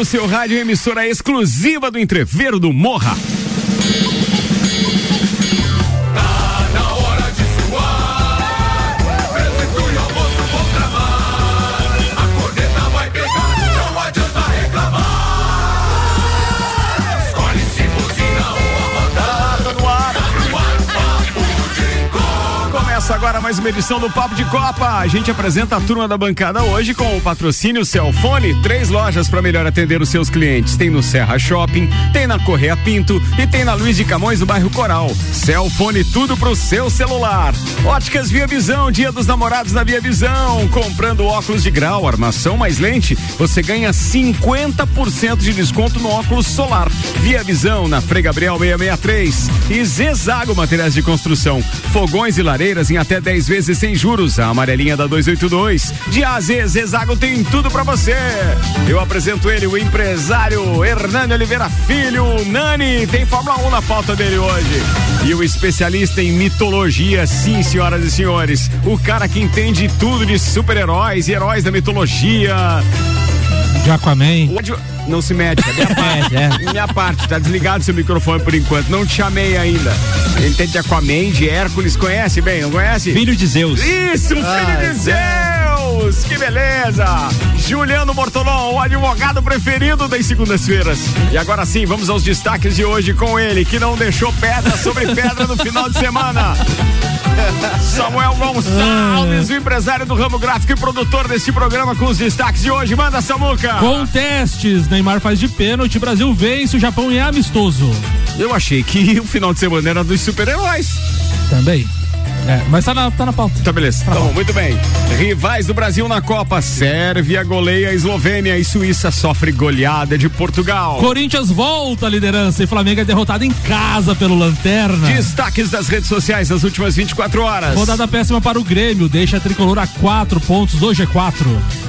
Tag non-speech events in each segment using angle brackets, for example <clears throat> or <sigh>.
no seu rádio, emissora exclusiva do Entreveiro do Morra. Agora mais uma edição do Papo de Copa. A gente apresenta a turma da bancada hoje com o patrocínio Celfone. Três lojas para melhor atender os seus clientes. Tem no Serra Shopping, tem na Correia Pinto e tem na Luiz de Camões, no bairro Coral. Celfone, tudo pro seu celular. Óticas Via Visão, dia dos namorados na Via Visão. Comprando óculos de grau, armação mais lente, você ganha 50% de desconto no óculos solar. Via Visão, na Frei Gabriel 663. E Zezago Materiais de Construção. Fogões e lareiras em até 10 vezes sem juros. A amarelinha da 282. De A a Z, Zezago tem tudo pra você. Eu apresento ele, o empresário Hernani Oliveira Filho. Nani, tem Fórmula 1 na pauta dele hoje. E o especialista em mitologia, sim, senhoras e senhores. O cara que entende tudo de super-heróis e heróis da mitologia. De Aquaman. Não se mete, é minha <laughs> parte. É, é. Minha parte, tá desligado seu microfone por enquanto. Não te chamei ainda. Ele tem de Aquaman, de Hércules, conhece bem, não conhece? Filho de Zeus. Isso, filho Ah, de Zeus! Que beleza! Juliano Bortolom, o advogado preferido das segundas-feiras. E agora sim, vamos aos destaques de hoje com ele, que não deixou pedra sobre pedra no final de semana. <laughs> Samuel Gonçalves, o empresário do ramo gráfico e produtor deste programa com os destaques de hoje. Manda, Samuca! Com testes, Neymar faz de pênalti, Brasil vence o Japão em amistoso. Eu achei que o final de semana era dos super-heróis. Também. É, mas tá na, tá na pauta. Tá beleza. Tá bom, muito bem. Rivais do Brasil na Copa. Sérvia goleia a Eslovênia e Suíça sofre goleada de Portugal. Corinthians volta à liderança e Flamengo é derrotado em casa pelo Lanterna. Destaques das redes sociais das últimas 24 horas. Rodada péssima para o Grêmio, deixa a tricolor a quatro pontos do G4.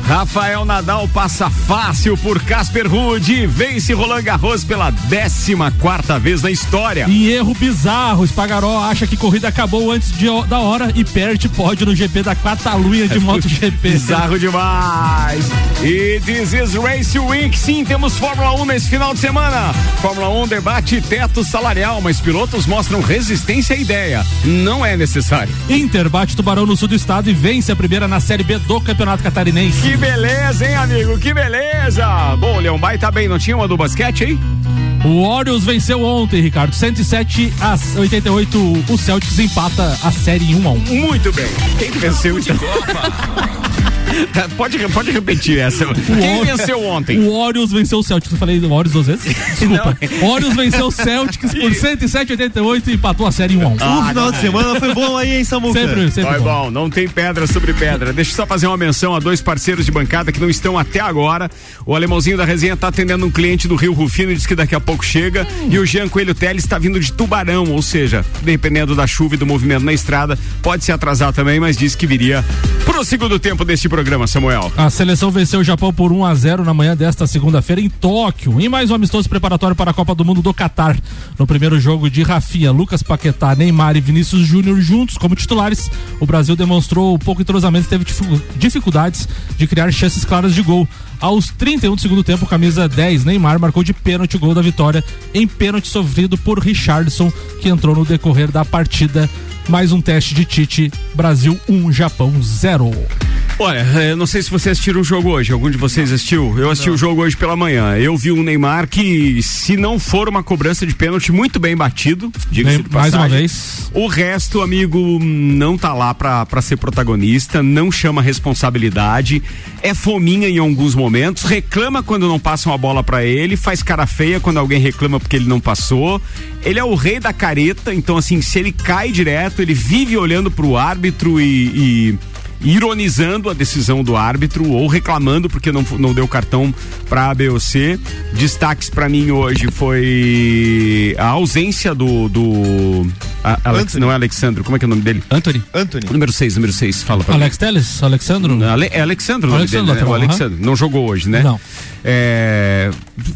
Rafael Nadal passa fácil por Casper Ruud e vence Roland Garros pela 14 quarta vez na história. Em erro bizarro, Spagaró acha que corrida acabou antes de, da hora e perde pódio no GP da Catalunha de MotoGP. Bizarro demais. E This is Race Week. Sim, temos Fórmula 1 nesse final de semana. Fórmula 1 debate teto salarial, mas pilotos mostram resistência à ideia. Não é necessário. Inter bate Tubarão no sul do estado e vence a primeira na Série B do Campeonato Catarinense. Que beleza, hein, amigo? Que beleza! Bom, o Leão Bai tá bem, não tinha uma do basquete aí? O Orioles venceu ontem, Ricardo. 107 a 88. O Celtics empata a série em 1 a 1. Muito bem. Quem que venceu então? <laughs> pode, pode repetir essa. Quem Or- venceu ontem? O Orioles venceu o Celtics. Eu falei do Orioles duas vezes? <laughs> Desculpa. O Orioles venceu o Celtics por 107 a 88 e empatou a série em 1 a 1. Ah, o final de semana foi bom aí, hein, Samuca? Sempre, sempre Vai bom. bom, não tem pedra sobre pedra. Deixa eu só fazer uma menção a dois parceiros de bancada que não estão até agora. O alemãozinho da resenha tá atendendo um cliente do Rio Rufino, diz que daqui a pouco chega. E o Jean Coelho Teles está vindo de Tubarão, ou seja, dependendo da chuva e do movimento na estrada, pode se atrasar também, mas disse que viria pro segundo tempo deste programa, Samuel. A seleção venceu o Japão por 1 a 0 na manhã desta segunda-feira em Tóquio. Em mais um amistoso preparatório para a Copa do Mundo do Catar. No primeiro jogo de Rafinha, Lucas Paquetá, Neymar e Vinícius Júnior juntos como titulares, o Brasil demonstrou pouco entrosamento e teve dificu- dificuldades de criar chances claras de gol. Aos 31 do segundo tempo, camisa 10, Neymar marcou de pênalti o gol da vitória em pênalti sofrido por Richardson, que entrou no decorrer da partida. Mais um teste de Tite, Brasil 1, Japão 0. Olha, eu não sei se vocês assistiram o jogo hoje. Algum de vocês assistiu? Eu assisti o jogo hoje pela manhã. Eu vi um Neymar que, se não for uma cobrança de pênalti, muito bem batido. diga-se de Mais uma passagem. vez. O resto, amigo, não tá lá pra, pra ser protagonista, não chama responsabilidade, é fominha em alguns momentos, reclama quando não passam a bola pra ele, faz cara feia quando alguém reclama porque ele não passou. Ele é o rei da careta, então assim, se ele cai direto, ele vive olhando pro árbitro e- e ironizando a decisão do árbitro ou reclamando porque não, não deu cartão para A, B ou C. Destaques para mim hoje foi a ausência do. do a- Alex, não é Alexandro, como é que é o nome dele? Anthony. Anthony. Número 6, número 6, fala pra Alex Teles? Alexandro? mim. Ale, é Alexandro o nome Alexandro, dele, né? O Alexandro. Não jogou hoje, né? Não. É,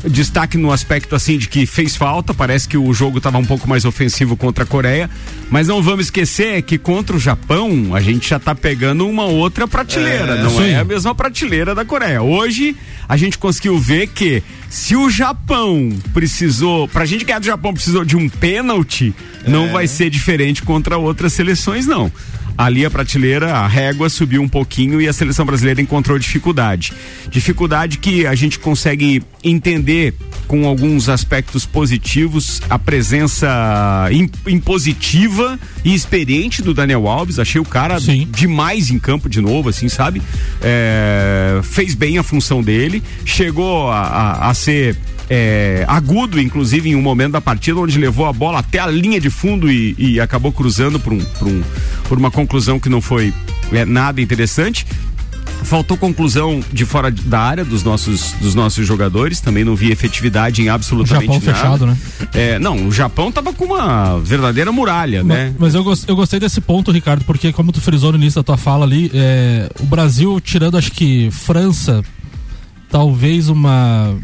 destaque no aspecto assim de que fez falta, parece que o jogo estava um pouco mais ofensivo contra a Coreia, mas não vamos esquecer que contra o Japão a gente já tá pegando uma outra prateleira, É, não isso aí. é a mesma prateleira da Coreia. Hoje a gente conseguiu ver que Se o Japão precisou, pra gente ganhar do Japão precisou de um pênalti, é. não vai ser diferente contra outras seleções, não ali a prateleira, a régua subiu um pouquinho e a seleção brasileira encontrou dificuldade. Dificuldade que a gente consegue entender com alguns aspectos positivos, a presença impositiva e experiente do Daniel Alves. Achei o cara Sim. demais em campo de novo, assim, sabe? É, fez bem a função dele, chegou a, a, a ser é, agudo, inclusive, em um momento da partida, onde levou a bola até a linha de fundo e, e acabou cruzando por, um, por, um, por uma conclusão que não foi é, nada interessante. Faltou conclusão de fora da área dos nossos, dos nossos jogadores, também não vi efetividade em absolutamente o Japão nada. fechado, né? É, não, o Japão tava com uma verdadeira muralha, mas, né? Mas eu, eu gostei desse ponto, Ricardo, porque como tu frisou no início da tua fala ali, é, o Brasil, tirando acho que França, talvez uma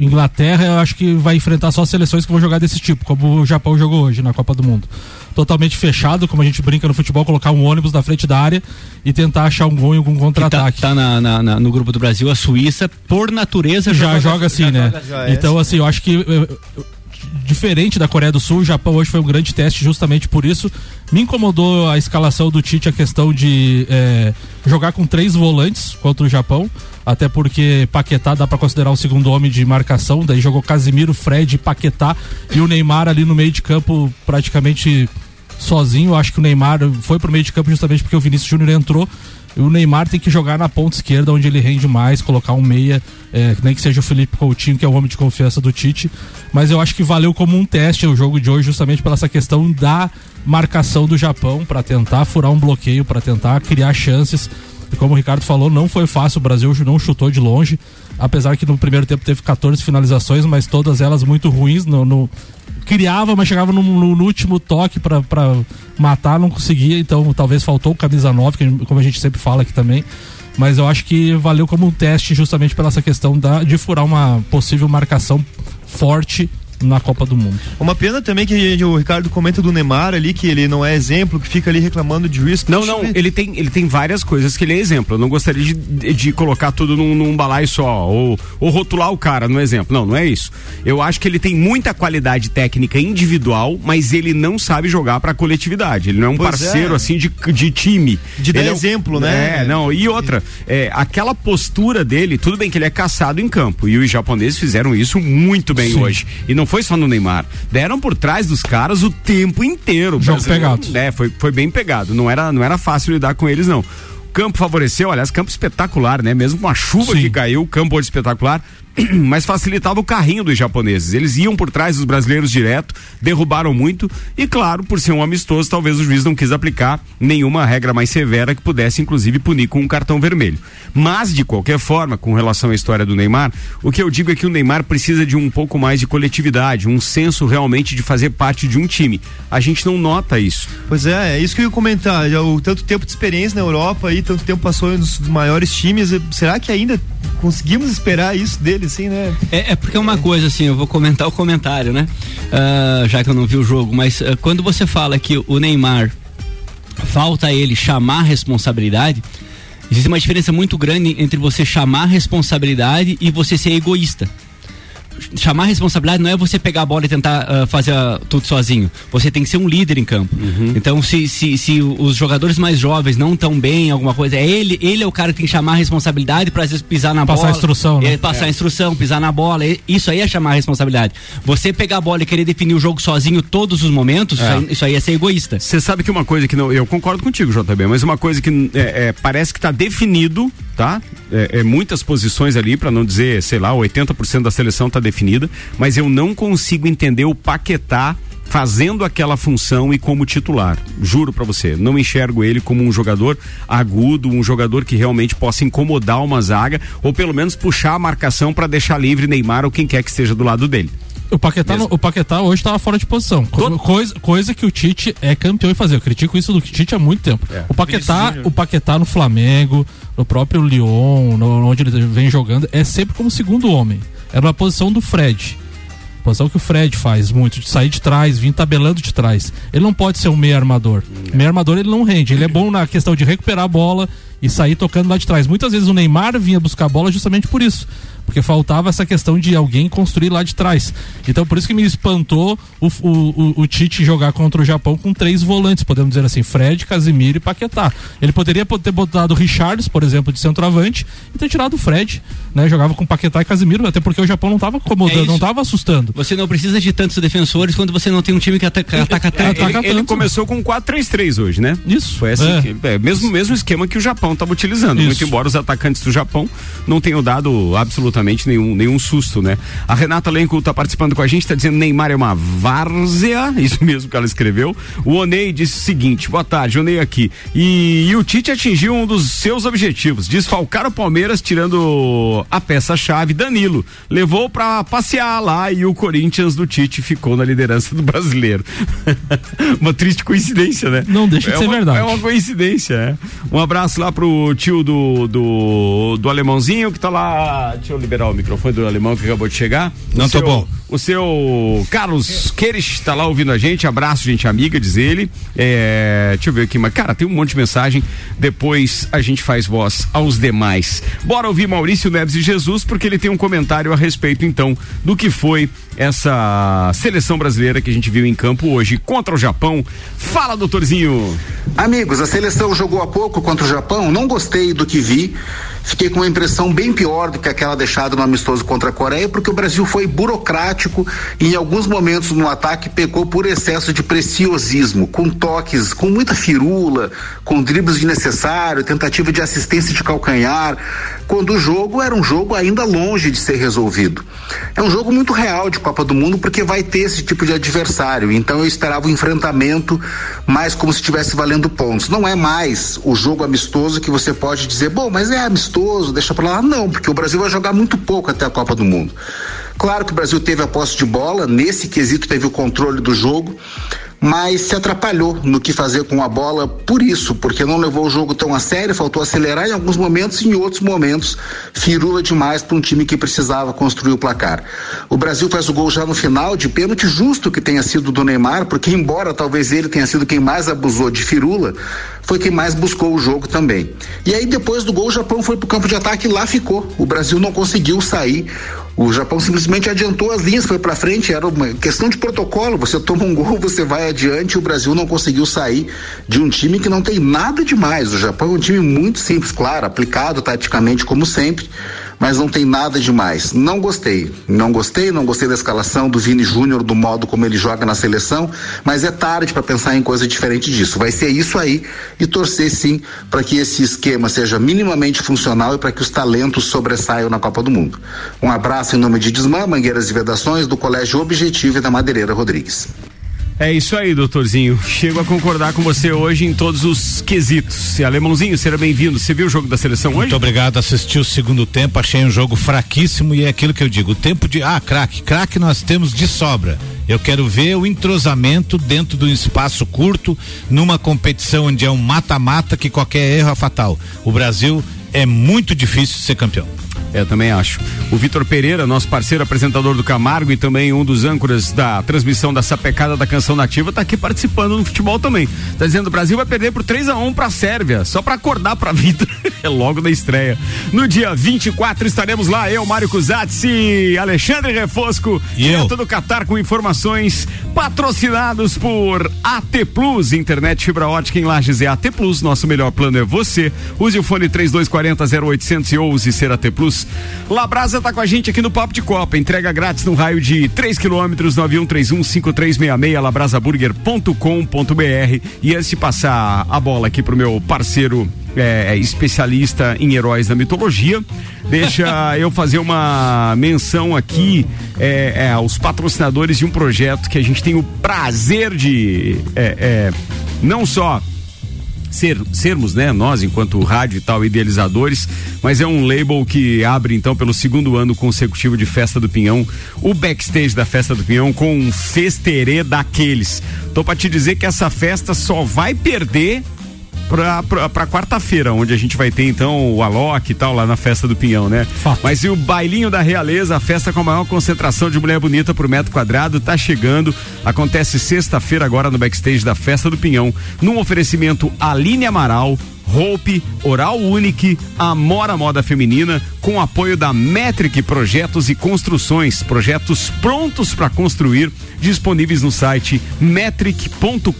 Inglaterra, eu acho que vai enfrentar só seleções que vão jogar desse tipo, como o Japão jogou hoje na Copa do Mundo. Totalmente fechado, como a gente brinca no futebol, colocar um ônibus na frente da área e tentar achar um gol em algum contra-ataque. Tá, tá na, na, na, no grupo do Brasil, a Suíça, por natureza, já joga, joga assim, já né? Joga, então, assim, eu acho que eh, diferente da Coreia do Sul, o Japão hoje foi um grande teste justamente por isso. Me incomodou a escalação do Tite, a questão de é, jogar com três volantes contra o Japão, até porque Paquetá dá para considerar o segundo homem de marcação, daí jogou Casimiro, Fred, Paquetá e o Neymar ali no meio de campo praticamente sozinho. Acho que o Neymar foi pro meio de campo justamente porque o Vinícius Júnior entrou o Neymar tem que jogar na ponta esquerda, onde ele rende mais, colocar um meia, é, nem que seja o Felipe Coutinho, que é o homem de confiança do Tite. Mas eu acho que valeu como um teste o jogo de hoje, justamente pela essa questão da marcação do Japão, para tentar furar um bloqueio, para tentar criar chances. E como o Ricardo falou, não foi fácil, o Brasil não chutou de longe, apesar que no primeiro tempo teve 14 finalizações, mas todas elas muito ruins no, no criava, mas chegava no, no último toque para matar, não conseguia, então talvez faltou o camisa 9, que, como a gente sempre fala aqui também. Mas eu acho que valeu como um teste justamente pela essa questão da, de furar uma possível marcação forte na Copa do Mundo. Uma pena também que o Ricardo comenta do Neymar ali, que ele não é exemplo, que fica ali reclamando de risco. Não, não, ele tem, ele tem várias coisas que ele é exemplo. Eu não gostaria de, de colocar tudo num, num balaio só, ou, ou rotular o cara no exemplo. Não, não é isso. Eu acho que ele tem muita qualidade técnica individual, mas ele não sabe jogar pra coletividade. Ele não é um pois parceiro é. assim de, de time. De dar é exemplo, né? É, não. E outra, é, aquela postura dele, tudo bem que ele é caçado em campo. E os japoneses fizeram isso muito bem Sim. hoje. E não foi só no Neymar. Deram por trás dos caras o tempo inteiro. Jogo pegado. É, foi, foi bem pegado. Não era, não era fácil lidar com eles, não campo favoreceu, aliás, campo espetacular, né? Mesmo com a chuva Sim. que caiu, campo hoje espetacular. <clears throat> mas facilitava o carrinho dos japoneses. Eles iam por trás dos brasileiros direto, derrubaram muito e, claro, por ser um amistoso, talvez o juiz não quis aplicar nenhuma regra mais severa que pudesse, inclusive, punir com um cartão vermelho. Mas, de qualquer forma, com relação à história do Neymar, o que eu digo é que o Neymar precisa de um pouco mais de coletividade, um senso realmente de fazer parte de um time. A gente não nota isso. Pois é, é isso que eu ia comentar. O tanto tempo de experiência na Europa aí, tanto tempo passou nos maiores times. Será que ainda conseguimos esperar isso dele, assim, né? É, é porque é uma coisa, assim, eu vou comentar o comentário, né? Uh, já que eu não vi o jogo, mas uh, quando você fala que o Neymar falta ele chamar responsabilidade, existe uma diferença muito grande entre você chamar responsabilidade e você ser egoísta chamar responsabilidade não é você pegar a bola e tentar uh, fazer uh, tudo sozinho. Você tem que ser um líder em campo. Uhum. Então, se, se, se os jogadores mais jovens não estão bem, alguma coisa, é ele, ele é o cara que tem que chamar a responsabilidade para às vezes pisar na passar bola. Passar instrução, né? É, passar é. instrução, pisar na bola. Isso aí é chamar a responsabilidade. Você pegar a bola e querer definir o jogo sozinho todos os momentos, é. isso, aí, isso, aí, é ser egoísta. Você sabe que uma coisa que não. Eu concordo contigo, JB, mas uma coisa que é, é, parece que está definido, tá? É, muitas posições ali, para não dizer, sei lá, 80% da seleção está definida mas eu não consigo entender o Paquetá fazendo aquela função e como titular. Juro para você, não enxergo ele como um jogador agudo, um jogador que realmente possa incomodar uma zaga ou pelo menos puxar a marcação para deixar livre Neymar ou quem quer que esteja do lado dele. O Paquetá, o Paquetá hoje estava fora de posição. Coisa, coisa que o Tite é campeão em fazer. Eu critico isso do Tite há muito tempo. É. O Paquetá, o Paquetá no Flamengo, no próprio Lyon, no, onde ele vem jogando, é sempre como segundo homem. Era na posição do Fred. Posição que o Fred faz muito, de sair de trás, vir tabelando de trás. Ele não pode ser um meio armador. Hum. Meio armador ele não rende. Ele é bom na questão de recuperar a bola e sair tocando lá de trás. Muitas vezes o Neymar vinha buscar a bola justamente por isso. Porque faltava essa questão de alguém construir lá de trás. Então por isso que me espantou o, o, o, o Tite jogar contra o Japão com três volantes, podemos dizer assim, Fred, Casimiro e Paquetá. Ele poderia ter botado o Richards, por exemplo, de centroavante e ter tirado o Fred, né? Jogava com Paquetá e Casimiro, até porque o Japão não estava acomodando, é não estava assustando. Você não precisa de tantos defensores quando você não tem um time que ataca, ataca tanto. Ele, ele, ele começou com 4-3-3 hoje, né? Isso. Foi assim, é. é, mesmo, mesmo esquema que o Japão estava utilizando. Isso. Muito embora os atacantes do Japão não tenham dado absolutamente nenhum, nenhum susto, né? A Renata Lenco está participando com a gente, está dizendo Neymar é uma várzea, <laughs> isso mesmo que ela escreveu. O Onei disse o seguinte: boa tarde, Onei aqui. E, e o Tite atingiu um dos seus objetivos: desfalcar o Palmeiras, tirando a peça-chave, Danilo. Levou para passear lá e o Corinthians do Tite ficou na liderança do brasileiro. <laughs> uma triste coincidência, né? Não deixa de é ser uma, verdade. É uma coincidência, é. Um abraço lá pro tio do, do, do alemãozinho que tá lá. Deixa eu liberar o microfone do alemão que acabou de chegar. Não tô bom. O seu Carlos Queires tá lá ouvindo a gente. Abraço, gente amiga, diz ele. É, deixa eu ver aqui, mas cara, tem um monte de mensagem. Depois a gente faz voz aos demais. Bora ouvir Maurício Neves e Jesus, porque ele tem um comentário a respeito, então, do que foi essa seleção brasileira que a gente viu em campo hoje contra o Japão. Fala, doutorzinho. Amigos, a seleção jogou há pouco contra o Japão. Não gostei do que vi. Fiquei com uma impressão bem pior do que aquela deixada no amistoso contra a Coreia, porque o Brasil foi burocrático e em alguns momentos no ataque pecou por excesso de preciosismo, com toques, com muita firula, com dribles desnecessários, tentativa de assistência de calcanhar, quando o jogo era um jogo ainda longe de ser resolvido. É um jogo muito real de Copa do Mundo porque vai ter esse tipo de adversário, então eu esperava o um enfrentamento mais como se estivesse valendo pontos. Não é mais o jogo amistoso que você pode dizer, bom, mas é amistoso amistoso, deixa pra lá. Não, porque o Brasil vai jogar muito pouco até a Copa do Mundo. Claro que o Brasil teve a posse de bola, nesse quesito teve o controle do jogo, mas se atrapalhou no que fazer com a bola por isso, porque não levou o jogo tão a sério, faltou acelerar em alguns momentos e em outros momentos firula demais para um time que precisava construir o placar. O Brasil faz o gol já no final, de pênalti justo que tenha sido do Neymar, porque embora talvez ele tenha sido quem mais abusou de firula, foi quem mais buscou o jogo também. E aí depois do gol o Japão foi para o campo de ataque e lá ficou. O Brasil não conseguiu sair. O Japão simplesmente adiantou as linhas, foi para frente, era uma questão de protocolo. Você toma um gol, <laughs> você vai adiante. O Brasil não conseguiu sair de um time que não tem nada demais. O Japão é um time muito simples, claro, aplicado taticamente como sempre, mas não tem nada demais. Não gostei, não gostei, não gostei da escalação do Vini Júnior, do modo como ele joga na seleção, mas é tarde para pensar em coisa diferente disso. Vai ser isso aí e torcer sim para que esse esquema seja minimamente funcional e para que os talentos sobressaiam na Copa do Mundo. Um abraço em nome de Desmã, Mangueiras e Vedações, do Colégio Objetivo e da Madeireira Rodrigues. É isso aí, doutorzinho. Chego a concordar com você hoje em todos os quesitos. Alemãozinho, seja bem-vindo. Você viu o jogo da seleção hoje? Muito obrigado. Assisti o segundo tempo, achei um jogo fraquíssimo e é aquilo que eu digo: o tempo de. Ah, craque. Craque nós temos de sobra. Eu quero ver o entrosamento dentro do espaço curto, numa competição onde é um mata-mata que qualquer erro é fatal. O Brasil é muito difícil ser campeão. É, também acho. O Vitor Pereira, nosso parceiro apresentador do Camargo e também um dos âncoras da transmissão da sapecada da canção nativa, tá aqui participando no futebol também. Tá dizendo o Brasil vai perder por 3 a 1 para a Sérvia, só para acordar pra vida. <laughs> é logo da estreia. No dia 24 estaremos lá, eu, Mário Cusatzi, Alexandre Refosco, e direto eu? do Catar com informações patrocinados por AT Plus, internet fibra ótica em Lages é AT Plus, nosso melhor plano é você. Use o fone 3240 0800 e ouse ser AT Plus. Labrasa tá com a gente aqui no Papo de Copa. Entrega grátis no raio de 3 quilômetros, 91315366, labrasaburger.com.br. E antes de passar a bola aqui pro meu parceiro é, especialista em heróis da mitologia. Deixa <laughs> eu fazer uma menção aqui é, é, aos patrocinadores de um projeto que a gente tem o prazer de é, é, não só ser, sermos, né, nós enquanto rádio e tal, idealizadores, mas é um label que abre então pelo segundo ano consecutivo de Festa do Pinhão, o backstage da Festa do Pinhão com um festerê daqueles. Tô para te dizer que essa festa só vai perder pra quarta-feira, onde a gente vai ter então o Alok e tal lá na festa do Pinhão, né? Fato. Mas e o bailinho da realeza, a festa com a maior concentração de mulher bonita por metro quadrado, tá chegando. Acontece sexta-feira agora no backstage da festa do Pinhão, num oferecimento Aline Amaral, Hope, Oral Unique, Amora Moda Feminina, com apoio da Metric Projetos e Construções, projetos prontos para construir, disponíveis no site metric.com.br.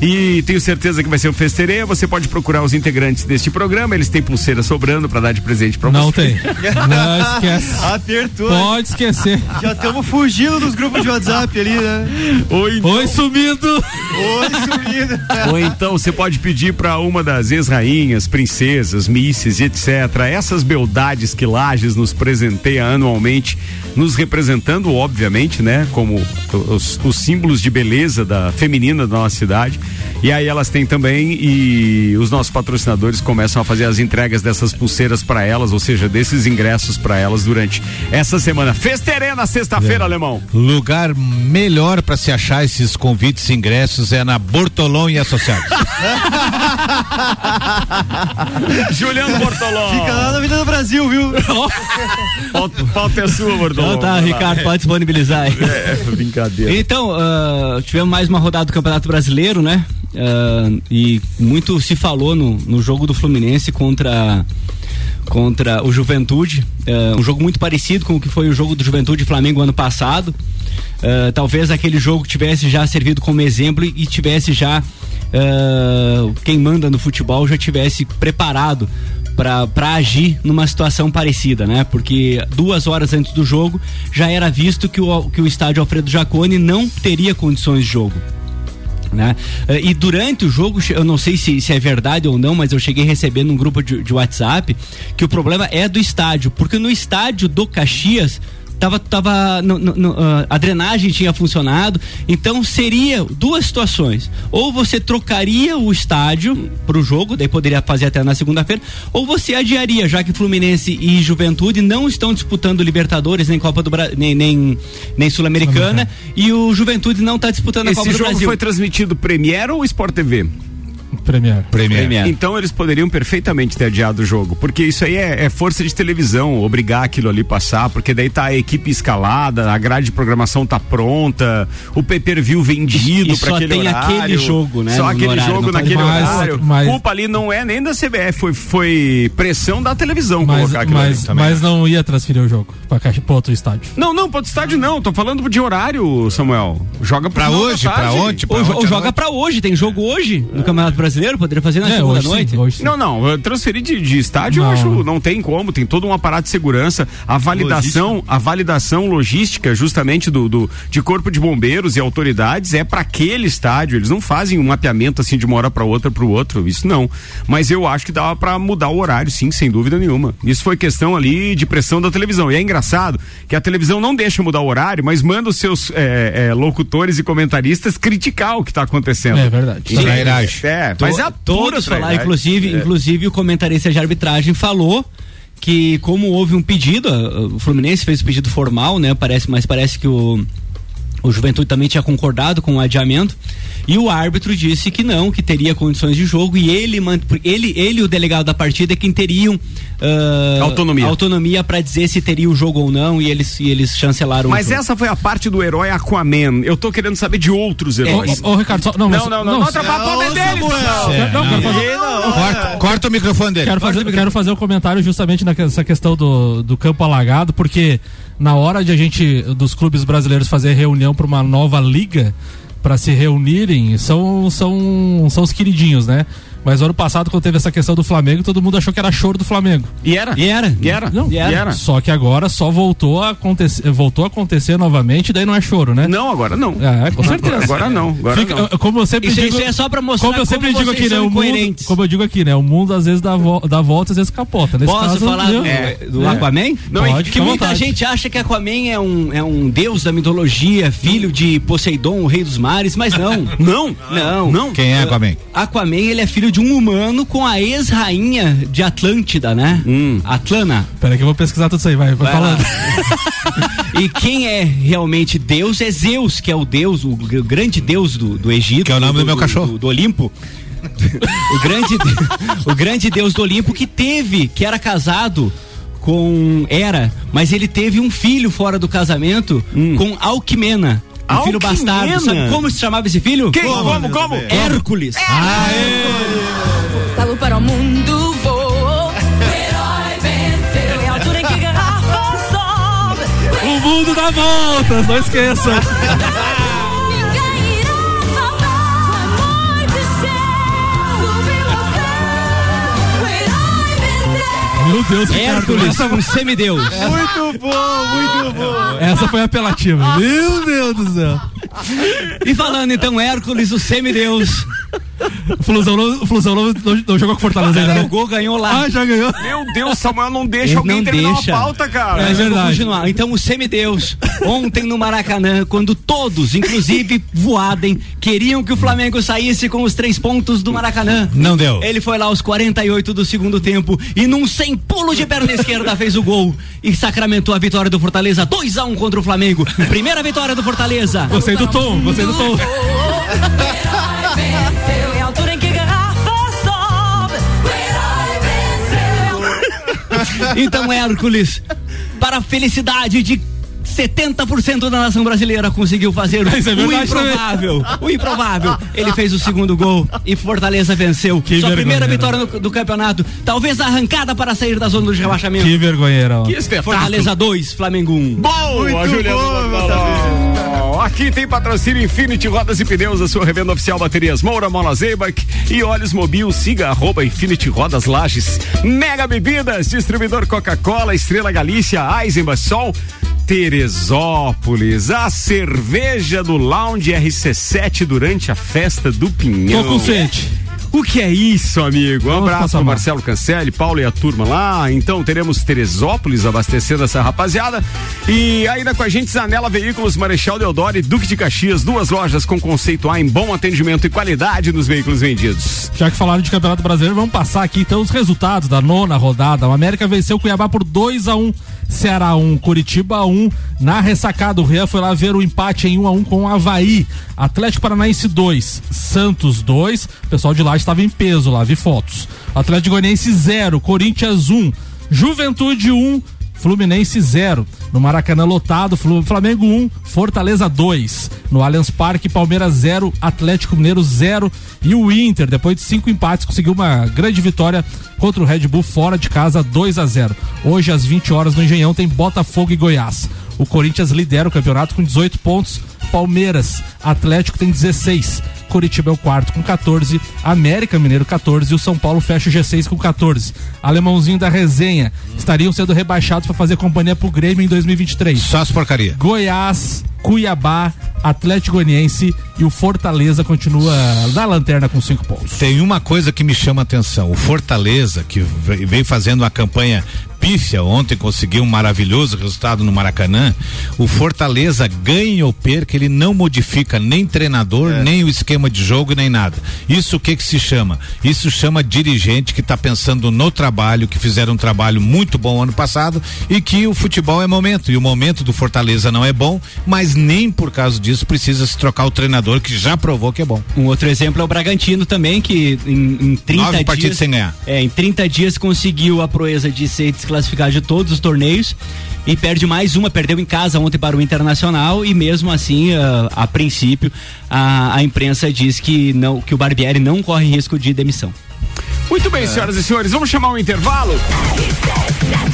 E tenho certeza que vai ser um festeirê. Você pode procurar os integrantes deste programa. Eles têm pulseira sobrando para dar de presente para você. Não tem. Não <laughs> esquece. Apertou. Pode esquecer. Já estamos fugindo dos grupos de WhatsApp ali, né? Oi, Oi, sumido. Oi, sumido. Ou então você pode pedir para uma das ex-rainhas, princesas, misses, etc. Essas beldades que Lages nos presenteia anualmente, nos representando, obviamente, né? Como os, os símbolos de beleza da feminina da nossa cidade. E aí elas têm também e os nossos patrocinadores começam a fazer as entregas dessas pulseiras para elas, ou seja, desses ingressos para elas durante essa semana. Festerê na sexta-feira, alemão. Lugar melhor para se achar esses convites e ingressos é na Bortolão e Associados. <laughs> <laughs> Juliano Bortolão. Fica lá na Vida do Brasil, viu? <laughs> Pauta, pauta é sua, Bortolão. Então tá. Ricardo, pode disponibilizar aí. É, brincadeira. Então, ah, tivemos mais uma rodada do Campeonato Brasileiro, né? Ah, e muito se falou no, no jogo do Fluminense contra contra o Juventude, Ah, um jogo muito parecido com o que foi o jogo do Juventude Flamengo ano passado. Ah, talvez aquele jogo tivesse já servido como exemplo e, tivesse já quem manda no futebol já tivesse preparado para agir numa situação parecida, né? Porque duas horas antes do jogo já era visto que o, que o estádio Alfredo Jaconi não teria condições de jogo. Né? Eh, E durante o jogo, eu não sei se, se é verdade ou não, mas eu cheguei a receber num grupo de, de WhatsApp que o problema é do estádio, porque no estádio do Caxias tava, tava no- no- ah, a drenagem tinha funcionado, então seria duas situações. Ou você trocaria o estádio pro jogo, daí poderia fazer até na segunda-feira, ou você adiaria, já que Fluminense e Juventude não estão disputando Libertadores, nem Copa do Brasil, nem, nem, nem Sul-Americana, e o Juventude não está disputando a Copa Esse do jogo Brasil. foi transmitido Premiere ou Sport TV? Premier. Premier. Então eles poderiam perfeitamente ter adiado o jogo, porque isso aí é, é força de televisão, obrigar aquilo ali passar, porque daí tá a equipe escalada, a grade de programação tá pronta, o pay-per-view vendido para só aquele tem horário. aquele jogo, né, Só aquele horário, jogo pode- naquele Mas- horário. mas- Culpa ali não é nem da CBF, foi, foi pressão da televisão Mas, colocar aquilo mas, ali também. mas não ia transferir o jogo pra, caixa, pra outro estádio. Não, não, para outro estádio não, tô falando de horário, Samuel. Joga Pra da hoje, pra tarde. ontem, pra Ou, ou joga pra hoje, tem jogo hoje no Campeonato Brasileiro, poderia fazer na É, segunda hoje sim, noite. hoje sim. Não, não, transferir de, de estádio eu Não. acho não tem como, tem todo um aparato de segurança, a validação, a validação logística justamente do, do de corpo de bombeiros e autoridades é para aquele estádio, eles não fazem um mapeamento assim de uma hora para outra para o outro, isso não. Mas eu acho que dava para mudar o horário, sim, sem dúvida nenhuma. Isso foi questão ali de pressão da televisão. E é engraçado que a televisão não deixa mudar o horário, mas manda os seus é, é, locutores e comentaristas criticar o que está acontecendo. É verdade. Sim, Trairagem. É, To- mas é a todos falaram, inclusive, É. inclusive o comentarista de arbitragem falou que como houve um pedido, o Fluminense fez o pedido formal, né? Parece, mas parece que o o Juventude também tinha concordado com o adiamento e o árbitro disse que não, que teria condições de jogo e ele ele ele e o delegado da partida é quem teriam ah, Autonomia. autonomia para dizer se teria o jogo ou não e eles e eles chancelaram Mas o jogo. essa foi a parte do herói Aquaman. Eu tô querendo saber de outros heróis. Ô, ô, Ricardo, só, não, Não, mas- não, não, não atrapalha o poder dele. Quero- não, quero fazer, Corta, corta o microfone dele. quero fazer, quero fazer um comentário justamente nessa questão do, do campo alagado, porque na hora de a gente, dos clubes brasileiros, fazer reunião para uma nova liga, para se reunirem, são, são, são os queridinhos, né? Mas ano passado, quando teve essa questão do Flamengo, todo mundo achou que era choro do Flamengo. E era? E era. E era? Não, e era? Só que agora só voltou a acontecer, voltou a acontecer novamente, daí não é choro, né? Não, agora não. É, com certeza. Agora não. Agora Fica- não. como eu sempre Isso, digo, isso é só para mostrar como eu sempre digo vocês aqui, né? O mundo, como eu digo aqui, né? O mundo às vezes dá, vo dá volta, às vezes capota. Nesse Posso caso, falar do, É. do É. Aquaman? Não, Pode, que muita gente acha que Aquaman é um, é um deus da mitologia, filho de Poseidon, o rei dos mares, mas não. Não? Não. Não? Quem é Aquaman? Aquaman, ele é filho de um humano com a ex-rainha de Atlântida, né? Hum. Atlana. Peraí que eu vou pesquisar tudo isso aí, vai, vai falando. <laughs> E quem é realmente Deus é Zeus, que é o deus, o gr- grande deus do, do Egito. Que é o nome do meu cachorro. Do, do Olimpo. o, grande, <laughs> o grande deus do Olimpo que teve, que era casado com Hera, mas ele teve um filho fora do casamento Hum. com Alquimena. Um filho bastardo. Sabe como se chamava esse filho? Quem? Como? Como? Hércules. Galo para o mundo vou. O herói venceu. É a altura em que a garrafa sobe. O mundo dá voltas, não esqueça. <laughs> Meu Deus. Hércules, Essa, um semideus. Muito bom, muito bom. essa foi apelativa. Meu Deus do céu. E falando então, Hércules, o semideus. O Flusão, não, o Flusão não, não- não jogou com Fortaleza ainda, né? Jogou, ganhou lá. Ah, já ganhou. Meu Deus, Samuel não deixa Ele alguém não terminar deixa. a pauta, cara. É vou verdade. continuar. Então, o semideus, ontem no Maracanã, quando todos, inclusive <laughs> Voaden, queriam que o Flamengo saísse com os três pontos do Maracanã. Não deu. Ele foi lá aos 48 do segundo tempo e num sem pulo de perna esquerda fez o gol e sacramentou a vitória do Fortaleza 2 a 1 contra o Flamengo. Primeira vitória do Fortaleza. Gostei do tom, gostei do tom. <laughs> Então, Hércules, para a felicidade de 70% da nação brasileira conseguiu fazer é o improvável. O improvável. Ele fez o segundo gol e Fortaleza venceu. Que Sua vergonha, primeira né? vitória no- do campeonato. Talvez a arrancada para sair da zona de rebaixamento. Que vergonheira, ó. Que espetáculo. Fortaleza 2, Flamengo 1. Boa, Muito Juliano bom, Bortolão. Aqui tem patrocínio Infinity Rodas e Pneus, a sua revenda oficial Baterias Moura, Mola Zeibach e Olhos Mobil. Siga arroba Infinity Rodas Lages. Mega Bebidas, distribuidor Coca-Cola, Estrela Galícia, Eisenbach Sol. Teresópolis, a cerveja do Lounge RC7 durante a festa do Pinhão. Tô com sede. O que é isso, amigo? Um Vamos abraço mal. Marcelo Cancelli, Paulo e a turma lá. Então teremos Teresópolis abastecendo essa rapaziada. E ainda com a gente, Zanela Veículos, Marechal Deodoro e Duque de Caxias, duas lojas com conceito A em bom atendimento e qualidade nos veículos vendidos. Já que falaram de Campeonato Brasileiro, vamos passar aqui então os resultados da nona rodada. O América venceu o Cuiabá por 2 a 1 Ceará 1, Curitiba 1. Na ressacada, o Rian foi lá ver o empate em 1 a 1 com o Havaí. Atlético Paranaense 2, Santos 2. O pessoal de lá estava em peso lá, vi fotos. Atlético Goianiense 0, Corinthians 1, Juventude 1. Fluminense 0. No Maracanã lotado, Flamengo 1, Fortaleza 2. No Allianz Parque, Palmeiras 0, Atlético Mineiro 0. E o Inter, depois de cinco empates, conseguiu uma grande vitória contra o Red Bull fora de casa 2 a 0. Hoje, às 20 horas, no Engenhão, tem Botafogo e Goiás. O Corinthians lidera o campeonato com 18 pontos. Palmeiras, Atlético tem 16. Curitiba é o quarto com 14, América Mineiro 14 e o São Paulo fecha o G6 com 14. Alemãozinho da resenha estariam sendo rebaixados para fazer companhia pro Grêmio em 2023. Só as porcaria. Goiás, Cuiabá, Atlético Goianiense e o Fortaleza continua na lanterna com cinco pontos. Tem uma coisa que me chama a atenção. O Fortaleza, que ve- vem fazendo uma campanha pífia, ontem conseguiu um maravilhoso resultado no Maracanã. O Fortaleza ganha ou perca, ele não modifica nem treinador, nem o esquema de jogo, nem nada. Isso o que que se chama? Isso chama dirigente que está pensando no trabalho, que fizeram um trabalho muito bom ano passado e que o futebol é momento. E o momento do Fortaleza não é bom, mas nem por causa disso precisa se trocar o treinador que já provou que é bom. Um outro exemplo é o Bragantino também, que em, em 30 Nove dias. partidas sem ganhar. É, em 30 dias conseguiu a proeza de ser desclassificado de todos os torneios e perde mais uma, perdeu em casa ontem para o Internacional e mesmo assim, ah, a, princípio, a, a imprensa diz que não, que o Barbieri não corre risco de demissão. Muito bem, senhoras e senhores, vamos chamar um intervalo?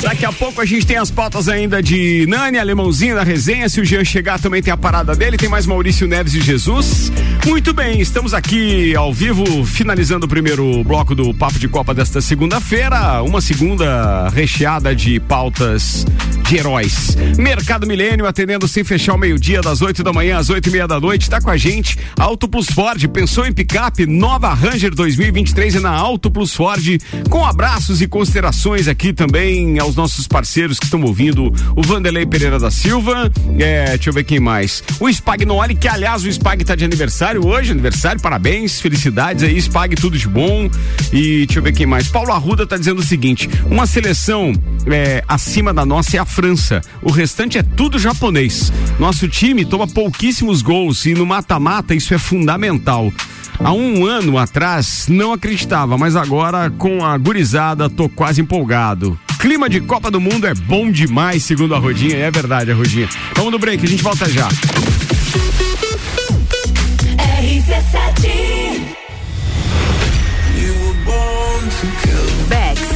Daqui a pouco a gente tem as pautas ainda de Nani, Alemãozinho da resenha. Se o Jean chegar, também tem a parada dele. Tem mais Maurício Neves e Jesus. Muito bem, estamos aqui ao vivo, finalizando o primeiro bloco do Papo de Copa desta segunda-feira. Uma segunda recheada de pautas de heróis. Mercado Milênio atendendo sem fechar o meio-dia, das 8 da manhã às 8 e meia da noite. Tá com a gente. Auto Plus Ford, pensou em picape? Nova Ranger 2023 é na Auto Plus Ford. Com abraços e considerações aqui também aos nossos parceiros que estão ouvindo. O Vanderlei Pereira da Silva. É, deixa eu ver quem mais. O Spagnoli, que aliás o Spag tá de aniversário hoje. Aniversário, parabéns, felicidades aí. Spag, tudo de bom. E deixa eu ver quem mais. Paulo Arruda tá dizendo o seguinte: uma seleção é, acima da nossa é a França. O restante é tudo japonês. Nosso time toma pouquíssimos gols e no mata-mata isso é fundamental. Há um ano atrás não acreditava, mas agora com a gurizada tô quase empolgado. Clima de Copa do Mundo é bom demais, segundo a Rodinha, e é verdade, a Rodinha. Vamos no break, a gente volta já. RC7 Bex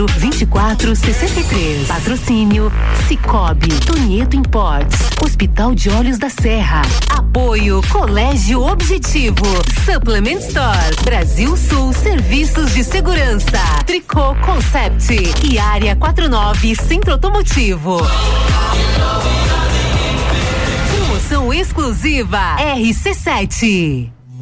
933002463. Patrocínio Cicobi, Tonieto Imports, Hospital de Olhos da Serra. Apoio Colégio Objetivo, Supplement Store, Brasil Sul Serviços de Segurança, Tricô Concept e Área 49 Centro Automotivo. Promoção exclusiva RC7.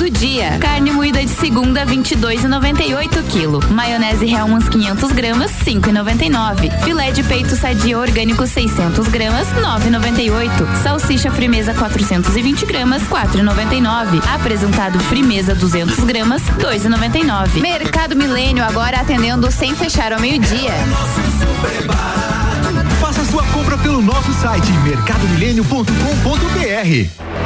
Do dia. Carne moída de segunda, 22,98 quilo. Maionese Hellmann's 500 gramas, 5,99. Filé de peito sadia orgânico 600 gramas, 9,98. Salsicha frimeza 420 gramas, 4,99. Apresentado frimeza 200 gramas, 2,99. Mercado Milênio agora atendendo sem fechar ao meio-dia. Faça sua compra pelo nosso site mercadomilênio.com.br.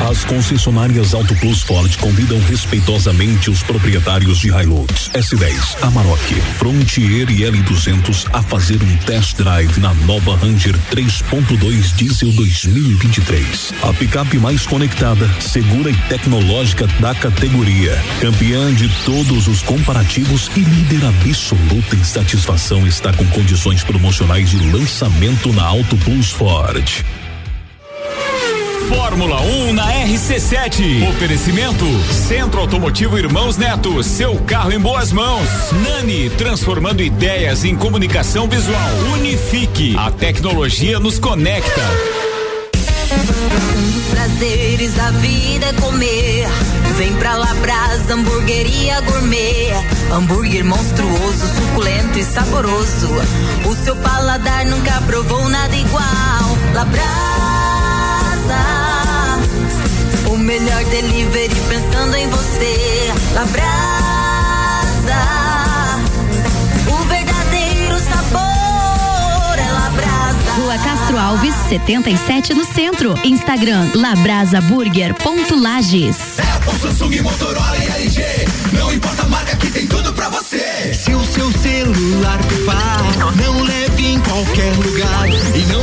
As concessionárias Auto Plus Ford convidam respeitosamente os proprietários de Hilux, S10, Amarok, Frontier e L200 a fazer um test drive na nova Ranger 3.2 Diesel 2023. A picape mais conectada, segura e tecnológica da categoria. Campeã de todos os comparativos e líder absoluta em satisfação está com condições promocionais de lançamento na Auto Plus Ford. Fórmula 1 na RC7. Oferecimento Centro Automotivo Irmãos Neto. Seu carro em boas mãos. Nani, transformando ideias em comunicação visual. Unifique. A tecnologia nos conecta. Um dos prazeres da vida é comer. Vem pra Labrasa, hamburgueria gourmet. Hambúrguer monstruoso, suculento e saboroso. O seu paladar nunca provou nada igual. Labrasa. O melhor delivery pensando em você. Labrasa. O verdadeiro sabor é Labrasa. Rua Castro Alves, 77 no centro. Instagram labrasaburger.lages. Apple, Samsung, Motorola e LG. Não importa a marca que tem tudo pra você. Se o seu celular pifar, não leve em qualquer lugar não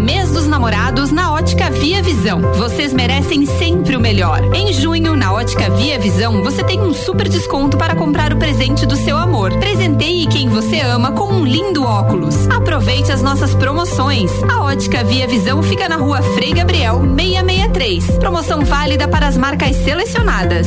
Mês dos namorados na Ótica Via Visão. Vocês merecem sempre o melhor. Em junho, na Ótica Via Visão, você tem um super desconto para comprar o presente do seu amor. Presenteie quem você ama com um lindo óculos. Aproveite as nossas promoções. A Ótica Via Visão fica na rua Frei Gabriel 663. Promoção válida para as marcas selecionadas.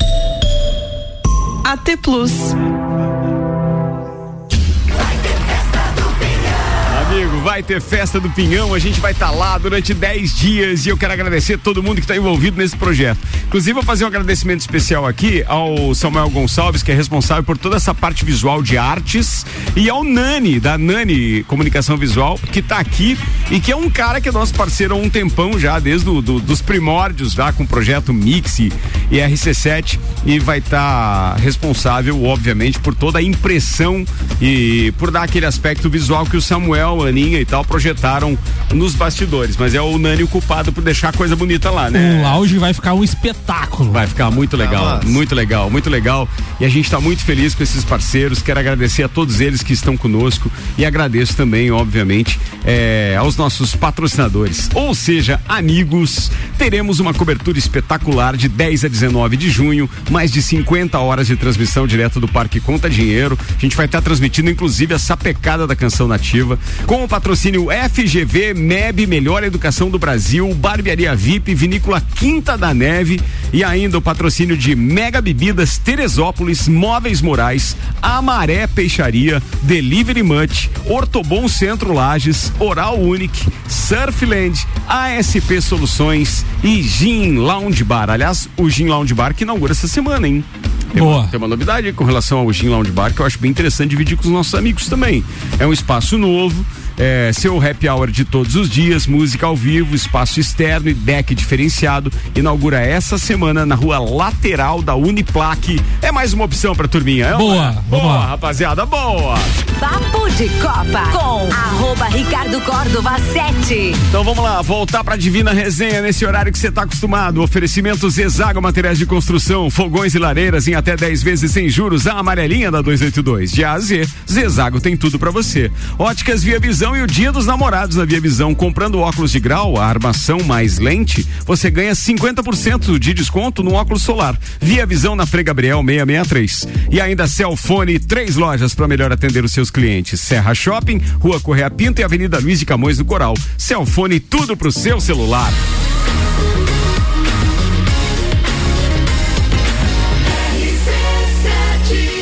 AT Plus. Vai ter festa do Pinhão, a gente vai estar lá durante 10 dias e eu quero agradecer todo mundo que está envolvido nesse projeto. Inclusive, vou fazer um agradecimento especial aqui ao Samuel Gonçalves, que é responsável por toda essa parte visual de artes, e ao Nani, da Nani Comunicação Visual, que está aqui e que é um cara que é nosso parceiro há um tempão já, desde do, do, dos primórdios, já com o projeto Mix e, e RC7, e vai estar responsável, obviamente, por toda a impressão e por dar aquele aspecto visual que o Samuel, a E tal projetaram nos bastidores. Mas é o Nani o culpado por deixar a coisa bonita lá, né? O lounge vai ficar um espetáculo. Vai ficar muito legal, Nossa. muito legal, muito legal. E a gente está muito feliz com esses parceiros. Quero agradecer a todos eles que estão conosco e agradeço também, obviamente, eh, aos nossos patrocinadores. Ou seja, amigos, teremos uma cobertura espetacular de 10 a 19 de junho, mais de 50 horas de transmissão direto do Parque Conta Dinheiro. A gente vai estar transmitindo, inclusive, a sapecada da canção nativa, com o patrocínio FGV, MEB, Melhor Educação do Brasil, Barbearia VIP, Vinícola Quinta da Neve e ainda o patrocínio de Mega Bebidas Teresópolis, Móveis Morais, Amaré Peixaria, Delivery Much, Ortobon Centro Lages, Oral Unique, Surfland, ASP Soluções e Gin Lounge Bar. Aliás, o Gin Lounge Bar que inaugura essa semana, hein? Tem Boa. Uma, tem uma novidade aí com relação ao Gin Lounge Bar que eu acho bem interessante dividir com os nossos amigos também. É um espaço novo. É, seu happy hour de todos os dias, música ao vivo, espaço externo e deck diferenciado. Inaugura essa semana na rua lateral da Uniplaque. É mais uma opção pra turminha. é Boa, uma? vamos boa, lá. rapaziada, boa. Papo de Copa com arroba Ricardo Córdova 7. Então vamos lá, voltar pra Divina Resenha nesse horário que você tá acostumado. Oferecimento Zezago Materiais de Construção, fogões e lareiras em até 10 vezes sem juros, a amarelinha da 282. De A a Z, Zezago tem tudo pra você. Óticas Via Visão e o Dia dos Namorados na Via Visão. Comprando óculos de grau, a armação mais lente, você ganha 50% de desconto no óculos solar. Via Visão na Frei Gabriel 663. E ainda Celfone, três lojas para melhor atender os seus clientes. Serra Shopping, Rua Correia Pinto e Avenida Luiz de Camões do Coral. Celfone, tudo pro seu celular.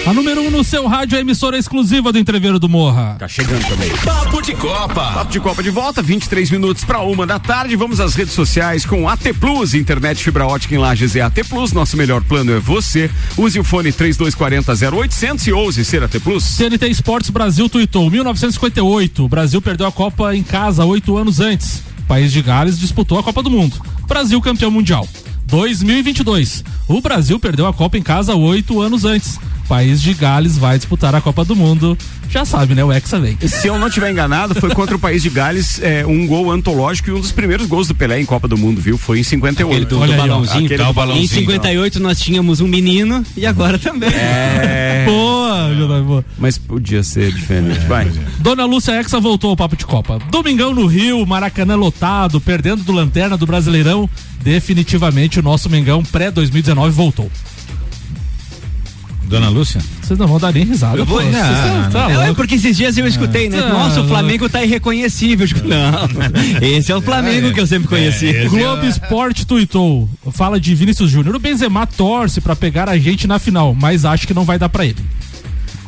A número 1 um no seu rádio é a emissora exclusiva do Entreveiro do Morra. Tá chegando também. Papo de Copa. Papo de Copa de volta, 23 minutos para uma da tarde. Vamos às redes sociais com AT Plus, internet fibra ótica em Lages é AT Plus. Nosso melhor plano é você. Use o fone 3240 0800 e ouse ser AT Plus. TNT Esportes Brasil tuitou 1958. O Brasil perdeu a Copa em casa oito anos antes. O país de Gales disputou a Copa do Mundo. Brasil campeão mundial. 2022. O Brasil perdeu a Copa em casa oito anos antes. País de Gales vai disputar a Copa do Mundo. Já sabe, né? O Hexa vem. Se eu não estiver enganado, foi contra o país de Gales é, um gol antológico e um dos primeiros gols do Pelé em Copa do Mundo, viu? Foi em 58. Aquele do, do balãozinho. Aquele do em balãozinho. 58 nós tínhamos um menino e agora também. É. <laughs> Boa, boa. Mas podia ser diferente. Vai. Dona Lúcia Hexa voltou ao papo de Copa. Domingão no Rio, Maracanã lotado, perdendo do Lanterna do Brasileirão. Definitivamente o nosso Mengão pré-2019 voltou. Dona Lúcia? Vocês não vão dar nem risada. Eu vou, pô. não, tão- tá é, louco. porque esses dias eu escutei, né? Ah, Nossa, o. Flamengo tá irreconhecível. <laughs> Não, esse é o Flamengo que eu sempre conheci. O Globo Esporte tuitou. Fala de Vinícius Júnior. O Benzema torce pra pegar a gente na final, mas acho que não vai dar pra ele.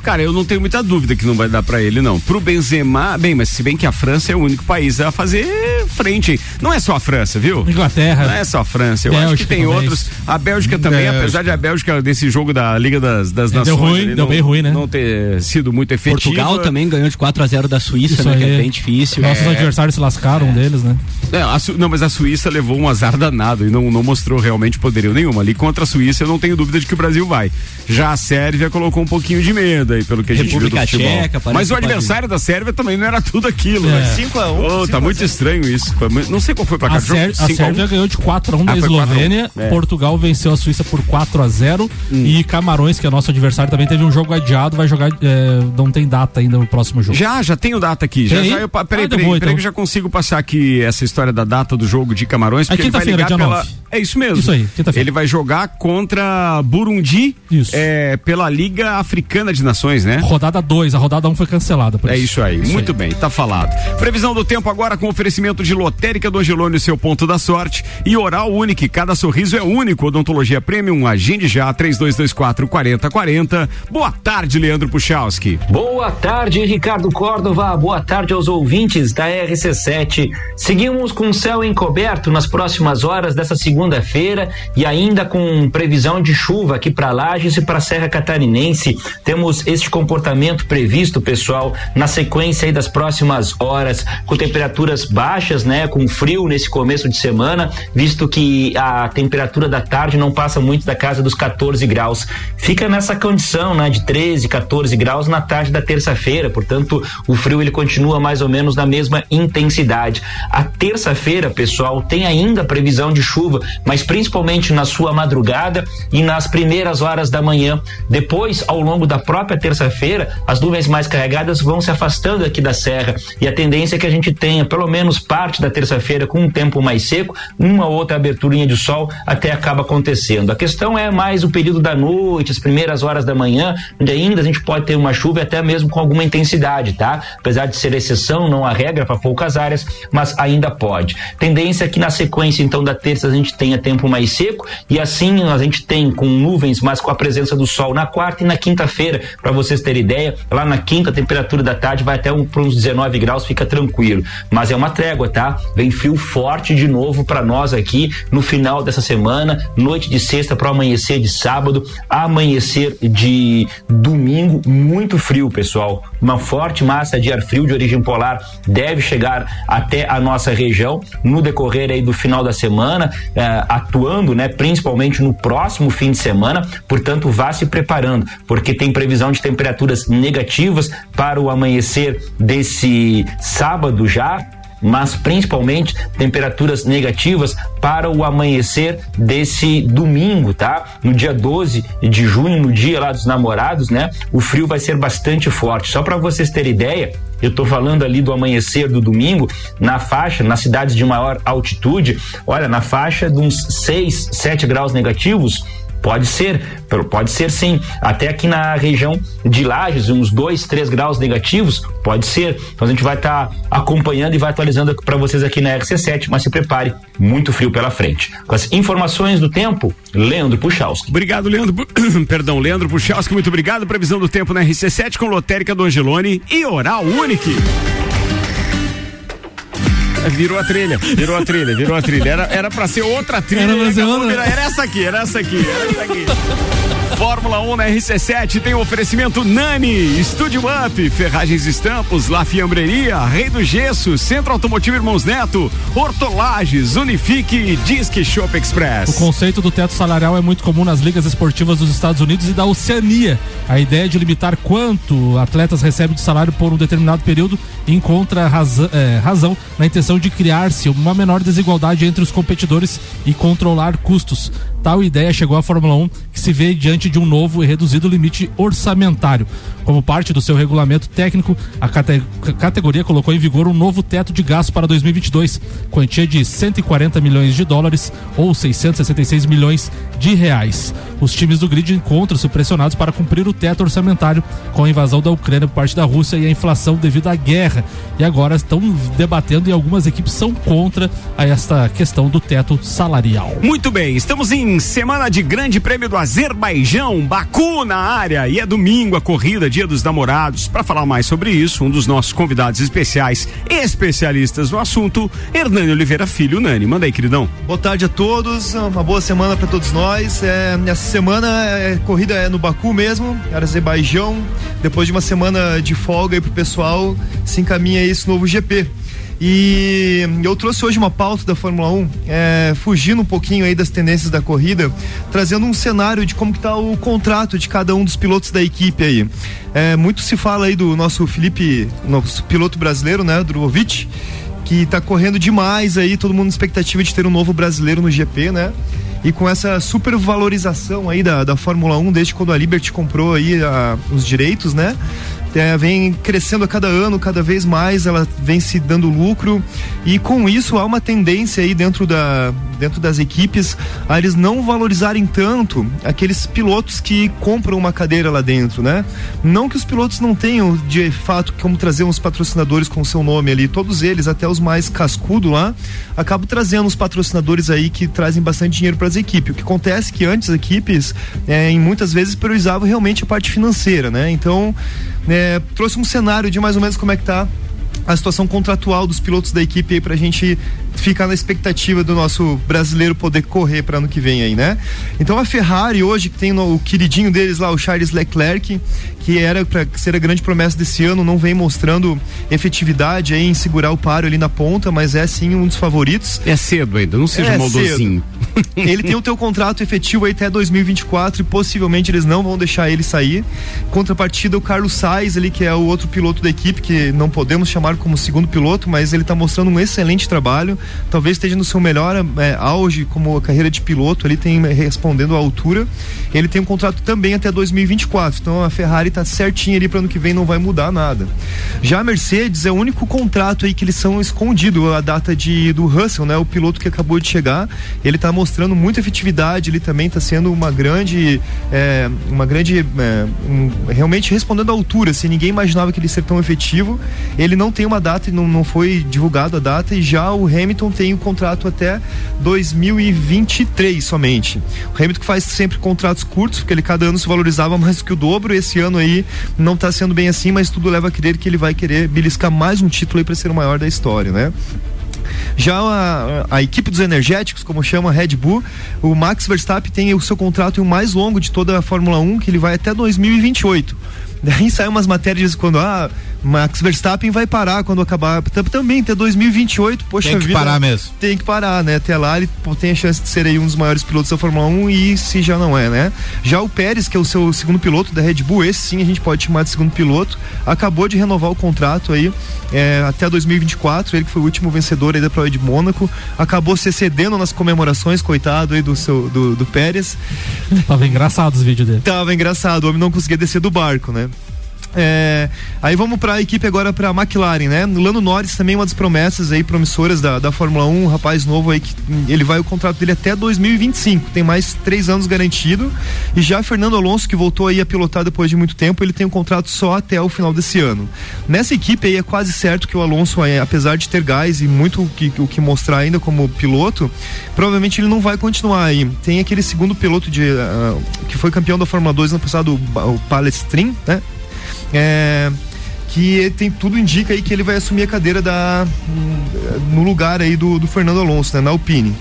Cara, eu não tenho muita dúvida que não vai dar pra ele, não. Pro Benzema, bem, mas se bem que a França é o único país a fazer frente. Não é só a França, viu? Inglaterra. Não é só a França. Eu acho que Bélgica tem também. outros. A Bélgica também, Bélgica. apesar de a Bélgica desse jogo da Liga das, das É, Nações. deu ruim, deu não- bem ruim, né? Não ter sido muito efetivo. Portugal também ganhou de 4 a 0 da Suíça, Isso né? Que aí. é bem difícil. Nossos adversários se lascaram, um deles, né? É, a Su- não, mas a Suíça levou um azar danado e não, não mostrou realmente poderio nenhum. Ali contra a Suíça eu não tenho dúvida de que o Brasil vai. Já a Sérvia colocou um pouquinho de medo aí, pelo que a gente República viu do futebol. Parece mas o adversário da Sérvia também não era tudo aquilo, É. né? 5 a 1 Ô, tá muito estranho isso. Isso, foi muito- não sei qual foi o placar A. Sér- a 5 a 1. Sérvia ganhou de 4 a 1 da Ah, foi 4 a 1. Eslovênia. É. Portugal venceu a Suíça por 4 a 0 Hum. E Camarões, que é nosso adversário, também teve um jogo adiado. Vai jogar. é, não tem data ainda no próximo jogo. Já, já tenho data aqui. Já, já eu, peraí, Ah, peraí, demorou, peraí então. que eu já consigo passar aqui essa história da data do jogo de Camarões, É porque ele vai quinta-feira, ligar dia pela... 9. É isso mesmo. Isso aí, quinta-feira. Ele vai jogar contra Burundi é, pela Liga Africana de Nações, né? Rodada 2, a rodada 1 um foi cancelada. por É isso aí, muito bem, tá falado. Previsão do tempo agora com oferecimento de lotérica do Angelone, seu ponto da sorte. E oral único, cada sorriso é único. Odontologia Premium, agende já, 3224 4040. Boa tarde, Leandro Puchalski. Boa tarde, Ricardo Córdova. Boa tarde aos ouvintes da RC7. Seguimos com céu encoberto nas próximas horas dessa segunda-feira e ainda com previsão de chuva aqui para Lages e para a Serra Catarinense. Temos este comportamento previsto, pessoal, na sequência aí das próximas horas, com temperaturas baixas, né, com frio nesse começo de semana, visto que a temperatura da tarde não passa muito da casa dos 14 graus. Fica nessa condição, né, de 13, 14 graus na tarde da terça-feira, portanto, o frio ele continua mais ou menos na mesma intensidade. A terça-feira, pessoal, tem ainda previsão de chuva, mas principalmente na sua madrugada e nas primeiras horas da manhã. Depois, ao longo da própria terça-feira, as nuvens mais carregadas vão se afastando aqui da serra e a tendência é que a gente tenha pelo menos parte da terça-feira com um tempo mais seco, uma ou outra aberturinha de sol até acaba acontecendo. A questão é mais o período da noite, as primeiras horas da manhã, onde ainda a gente pode ter uma chuva até mesmo com alguma intensidade, tá? Apesar de ser exceção, não a regra para poucas áreas, mas ainda pode. Tendência é que na sequência então da terça a gente tenha tempo mais seco e assim a gente tem com nuvens, mas com a presença do sol na quarta e na quinta-feira, para vocês terem ideia, lá na quinta a temperatura da tarde vai até um, para uns 19 graus, fica tranquilo. Mas é uma trégua, tá? Vem frio forte de novo para nós aqui no final dessa semana, noite de sexta para amanhecer de sábado, amanhecer de domingo, muito frio, pessoal. Uma forte massa de ar frio de origem polar deve chegar até a nossa região no decorrer aí do final da semana, eh, atuando, né, principalmente no próximo fim de semana. Portanto, vá se preparando, porque tem previsão de temperaturas negativas para o amanhecer desse sábado já mas principalmente temperaturas negativas para o amanhecer desse domingo, tá? No dia 12 de junho, no dia lá dos namorados, né? O frio vai ser bastante forte. Só para vocês terem ideia, eu tô falando ali do amanhecer do domingo, na faixa, nas cidades de maior altitude, olha, na faixa de uns 6, 7 graus negativos, Pode ser, pode ser sim. Até aqui na região de Lages, uns 2, 3 graus negativos, pode ser. Então a gente vai estar tá acompanhando e vai atualizando para vocês aqui na RC7, mas se prepare, muito frio pela frente. Com as informações do tempo, Leandro Puchalski. Obrigado, Leandro. <coughs> Perdão, Leandro Puchalski, muito obrigado. Previsão do tempo na RC7 com lotérica do Angelone e Oral Unique. É, Virou a trilha, virou a trilha, virou a trilha. Era, era pra ser outra trilha. Era ser outra. virar- Era essa aqui, era essa aqui, era essa aqui. Fórmula 1 na RC7 tem o oferecimento Nani, Estúdio Up, Ferragens Estampos, La Fiambreria, Rei do Gesso, Centro Automotivo Irmãos Neto, Hortolages, Unifique e Disque Shop Express. O conceito do teto salarial é muito comum nas ligas esportivas dos Estados Unidos e da Oceania. A ideia de limitar quanto atletas recebem de salário por um determinado período encontra é, razão na intenção de criar-se uma menor desigualdade entre os competidores e controlar custos. Tal ideia chegou à Fórmula 1, que se vê diante de um novo e reduzido limite orçamentário. Como parte do seu regulamento técnico, a cate- categoria colocou em vigor um novo teto de gasto para 2022, quantia de 140 milhões de dólares ou 666 milhões de reais. Os times do grid encontram-se pressionados para cumprir o teto orçamentário com a invasão da Ucrânia por parte da Rússia e a inflação devido à guerra. E agora estão debatendo e algumas equipes são contra a esta questão do teto salarial. Muito bem, estamos em semana de Grande Prêmio do Azerbaijão, Baku na área, e é domingo a corrida, Dia dos Namorados. Para falar mais sobre isso, um dos nossos convidados especiais, especialistas no assunto, Hernani Oliveira Filho. Nani, manda aí, queridão. Boa tarde a todos, uma boa semana para todos nós. É, essa semana é, corrida é no Baku mesmo, Azerbaijão. Depois de uma semana de folga aí pro pessoal, se encaminha esse novo GP. E eu trouxe hoje uma pauta da Fórmula 1, é, fugindo um pouquinho aí das tendências da corrida, trazendo um cenário de como que tá o contrato de cada um dos pilotos da equipe aí. É, muito se fala aí do nosso Felipe, nosso piloto brasileiro, né, Drogovic, que tá correndo demais aí, todo mundo na expectativa de ter um novo brasileiro no GP, né? E com essa super valorização aí da, da Fórmula 1, desde quando a Liberty comprou aí a, os direitos, né? É, vem crescendo a cada ano, cada vez mais, ela vem se dando lucro e com isso há uma tendência aí dentro, da, dentro das equipes a eles não valorizarem tanto aqueles pilotos que compram uma cadeira lá dentro, né? Não que os pilotos não tenham de fato como trazer uns patrocinadores com o seu nome ali, todos eles, até os mais cascudo lá, acabam trazendo os patrocinadores aí que trazem bastante dinheiro para as equipes. O que acontece é que antes as equipes, é, em muitas vezes priorizavam realmente a parte financeira, né? Então é, trouxe um cenário de mais ou menos como é que tá a situação contratual dos pilotos da equipe aí pra gente ficar na expectativa do nosso brasileiro poder correr para ano que vem aí, né? Então a Ferrari hoje que tem no, o queridinho deles lá, o Charles Leclerc, que era para ser a grande promessa desse ano, não vem mostrando efetividade em segurar o paro ali na ponta, mas é sim um dos favoritos. É cedo ainda, não seja É maldosinho. Ele tem o teu contrato efetivo aí até 2024 e possivelmente eles não vão deixar ele sair. Contrapartida o Carlos Sainz ali, que é o outro piloto da equipe, que não podemos chamar como segundo piloto, mas ele tá mostrando um excelente trabalho. Talvez esteja no seu melhor é, auge como carreira de piloto, ele tem é, respondendo à altura. Ele tem um contrato também até 2024. Então a Ferrari tá certinha ali para ano que vem, não vai mudar nada. Já a Mercedes é o único contrato aí que eles são escondido a data de do Russell, né? O piloto que acabou de chegar, ele tá mostrando muita efetividade, ele também tá sendo uma grande é, uma grande é, um- realmente respondendo à altura, assim, ninguém imaginava que ele ser tão efetivo. Ele não tem uma data não, não foi divulgado a data e já o Hamilton tem o contrato até 2023 somente. O Hamilton faz sempre contratos curtos, porque ele cada ano se valorizava mais que o dobro. Esse ano aí não tá sendo bem assim, mas tudo leva a crer que ele vai querer beliscar mais um título aí para ser o maior da história, né? Já a, a equipe dos energéticos, como chama a Red Bull, o Max Verstappen tem o seu contrato o mais longo de toda a Fórmula 1, que ele vai até 2028. Daí saem umas matérias quando ah, Max Verstappen vai parar quando acabar. Tam- Também até 2028, poxa Tem que vida. parar mesmo. Tem que parar, né? Até lá ele tem a chance de ser aí um dos maiores pilotos da Fórmula 1 e se já não é, né? Já o Pérez, que é o seu segundo piloto da Red Bull, esse sim a gente pode chamar de segundo piloto, acabou de renovar o contrato aí é, até 2024. Ele que foi o último vencedor aí da prova de Mônaco, acabou se excedendo nas comemorações, coitado aí do seu do, do Pérez. Tava engraçado os vídeos dele. Tava engraçado, o homem não conseguia descer do barco, né? É, aí vamos para a equipe agora para a McLaren, né? Lando Norris também uma das promessas aí promissoras da, da Fórmula 1, um rapaz novo aí que ele vai o contrato dele até 2025, tem mais três anos garantido. E já Fernando Alonso que voltou aí a pilotar depois de muito tempo, ele tem um contrato só até o final desse ano. Nessa equipe aí é quase certo que o Alonso, é, apesar de ter gás e muito o que, o que mostrar ainda como piloto, provavelmente ele não vai continuar aí. Tem aquele segundo piloto de ah, que foi campeão da Fórmula 2 no passado, o Palestrin, né? É, que tem tudo indica aí que ele vai assumir a cadeira da no lugar aí do, do Fernando Alonso, né, na Alpine.